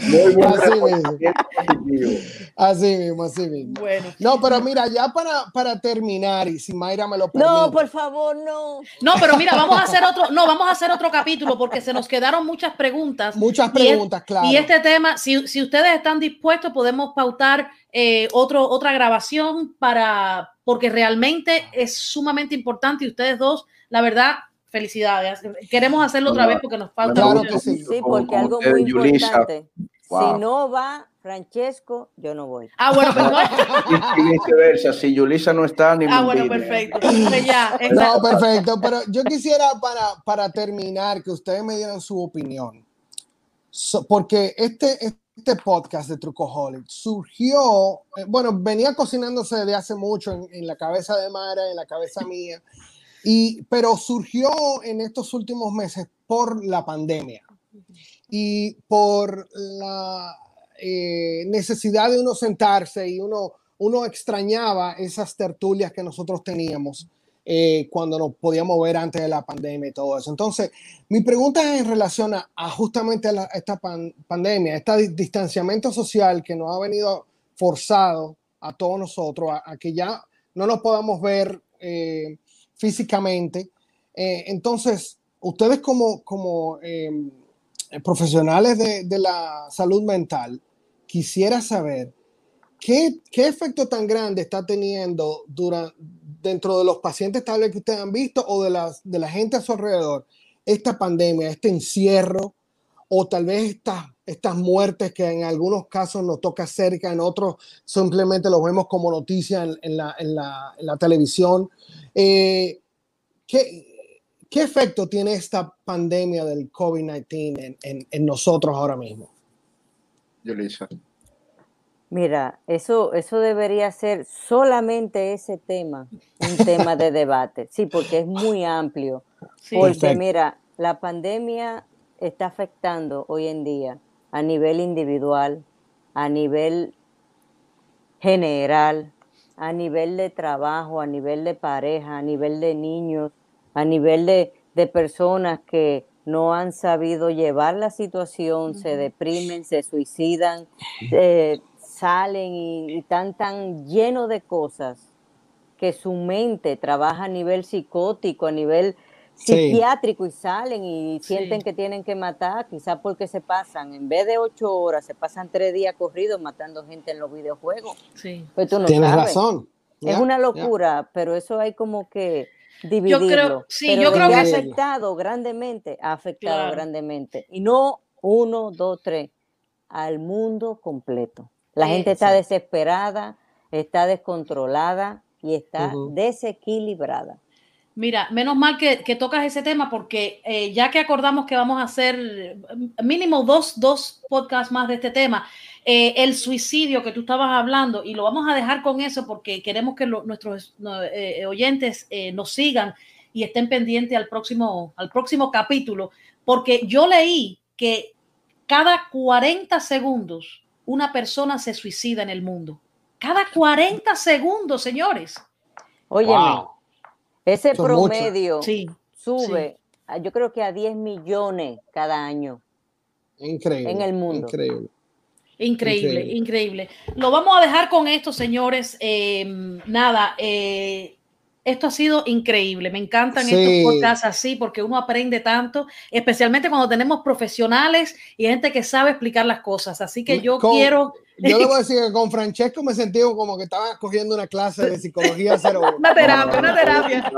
Así mismo. Así mismo, Bueno. No, pero mira, ya para, para terminar, y si Mayra me lo permite. No, por favor, no. No, pero mira, vamos a hacer otro, no, vamos a hacer otro capítulo porque se nos quedaron muchas preguntas. Muchas preguntas, claro. Y este tema, si, si ustedes están dispuestos, podemos pautar eh, otro, otra grabación para, porque realmente es sumamente importante y ustedes dos, la verdad, felicidades. Queremos hacerlo otra vez porque nos falta. Claro que sí. sí, porque algo muy importante. Si no va Francesco, yo no voy. Ah, bueno, perdón. y, viceversa, si Yulisa no está, ni Ah, bueno, perfecto. ya, no, perfecto, pero yo quisiera para, para terminar que ustedes me dieran su opinión. porque este, este podcast de Trucoholic surgió, eh, bueno, venía cocinándose desde hace mucho en, en la cabeza de Mara, en la cabeza mía, y, pero surgió en estos últimos meses por la pandemia y por la eh, necesidad de uno sentarse y uno, uno extrañaba esas tertulias que nosotros teníamos eh, cuando nos podíamos ver antes de la pandemia y todo eso. Entonces, mi pregunta es en relación a, justamente a, esta pandemia, este distanciamiento social que nos ha venido forzado a todos nosotros, a, que ya no nos podamos ver eh, físicamente. entonces, ustedes como, como profesionales de, de, la salud mental, quisiera saber qué, qué efecto tan grande está teniendo durante, dentro de los pacientes tal vez que ustedes han visto o de, las, de la gente a su alrededor esta pandemia, este encierro o tal vez estas, estas muertes que en algunos casos nos toca cerca, en otros simplemente los vemos como noticia en, la, en, la, en la, televisión. Eh, ¿qué, ¿Qué efecto tiene esta pandemia del COVID-19 en, en, nosotros ahora mismo? Yulisa. Mira, eso, eso debería ser solamente ese tema, un tema de debate. Sí, porque es muy amplio. porque mira, la pandemia está afectando hoy en día a nivel individual, a nivel general, a nivel de trabajo, a nivel de pareja, a nivel de niños, a nivel de, de personas que no han sabido llevar la situación, se deprimen, se suicidan, eh, salen y, están tan llenos de cosas que su mente trabaja a nivel psicótico, a nivel psiquiátrico y salen y sienten que tienen que matar, quizás porque se pasan, en vez de ocho horas, se pasan tres días corridos matando gente en los videojuegos. Sí. Pues tú no Tienes razón. Es una locura, pero eso hay como que dividirlo. Yo creo, sí, yo creo que ha afectado grandemente, ha afectado grandemente. Y no uno, dos, tres, al mundo completo. La gente está desesperada, está descontrolada y está desequilibrada. Mira, menos mal que, tocas ese tema porque eh, ya que acordamos que vamos a hacer mínimo dos, dos podcasts más de este tema, eh, el suicidio que tú estabas hablando, y lo vamos a dejar con eso porque queremos que nuestros eh, oyentes nos sigan y estén pendientes al próximo, al próximo capítulo, porque yo leí que cada 40 segundos una persona se suicida en el mundo. Cada 40 segundos, señores. Oye, ese promedio sube, yo creo que a 10 millones cada año. Increíble. En el mundo. Increíble. Increíble, increíble, Lo vamos a dejar con esto, señores. Eh, nada, eh, esto ha sido increíble. Me encantan estos podcasts así porque uno aprende tanto, especialmente cuando tenemos profesionales y gente que sabe explicar las cosas. Así que yo quiero. Yo le voy a decir que con Francesco me sentí como que estaba cogiendo una clase de psicología cero. una terapia, una terapia.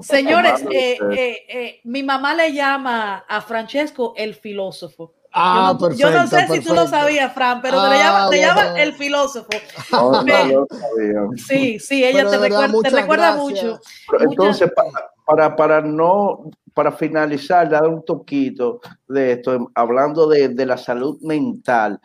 Señores, eh, eh, eh, mi mamá le llama a Francesco el filósofo. Ah, yo, no, sé si tú lo sabías, Fran, pero te, llama, te llama el filósofo. Oh, sí, sí, ella te, recuerda, mucho. Entonces, para, para, no, para finalizar, dar un toquito de esto, hablando de, de la salud mental,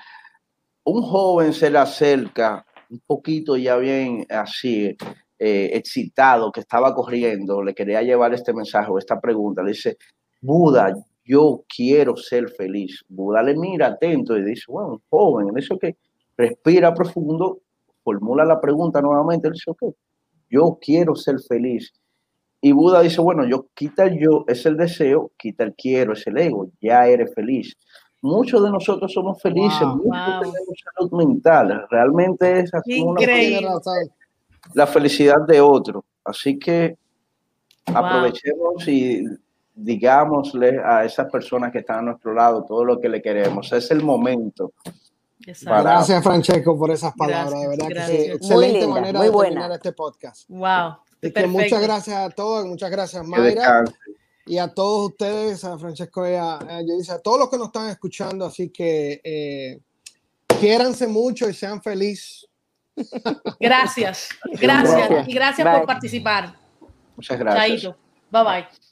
un joven se le acerca un poquito ya bien así, eh, excitado, que estaba corriendo, le quería llevar este mensaje o esta pregunta, le dice, Buda, yo quiero ser feliz. Buda le mira atento y dice, bueno, joven, eso que respira profundo, formula la pregunta nuevamente, él dice, ok, yo quiero ser feliz. Y Buda dice, bueno, yo quita el yo, es el deseo, quita el quiero, es el ego, ya eres feliz. Muchos de nosotros somos felices, muchos tenemos salud mental, realmente es así la felicidad de otro. Así que aprovechemos y digámosle a esas personas que están a nuestro lado todo lo que le queremos. Es el momento. Gracias, Francesco, por esas palabras. de verdad que excelente manera de terminar este podcast. Wow. muchas gracias a todos, muchas gracias, Mayra. Y a todos ustedes, a Francesco y a, a todos los que nos están escuchando. Así que eh, quiéranse mucho y sean felices. Gracias, gracias. Y gracias por participar. Muchas gracias. Chaito. Bye bye.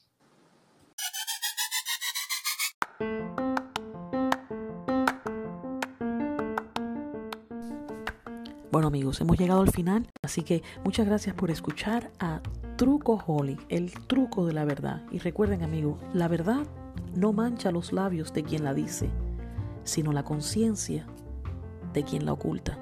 Bueno amigos, hemos llegado al final, así que muchas gracias por escuchar a Truco Holly, el truco de la verdad. Y recuerden amigos, la verdad no mancha los labios de quien la dice, sino la conciencia de quien la oculta.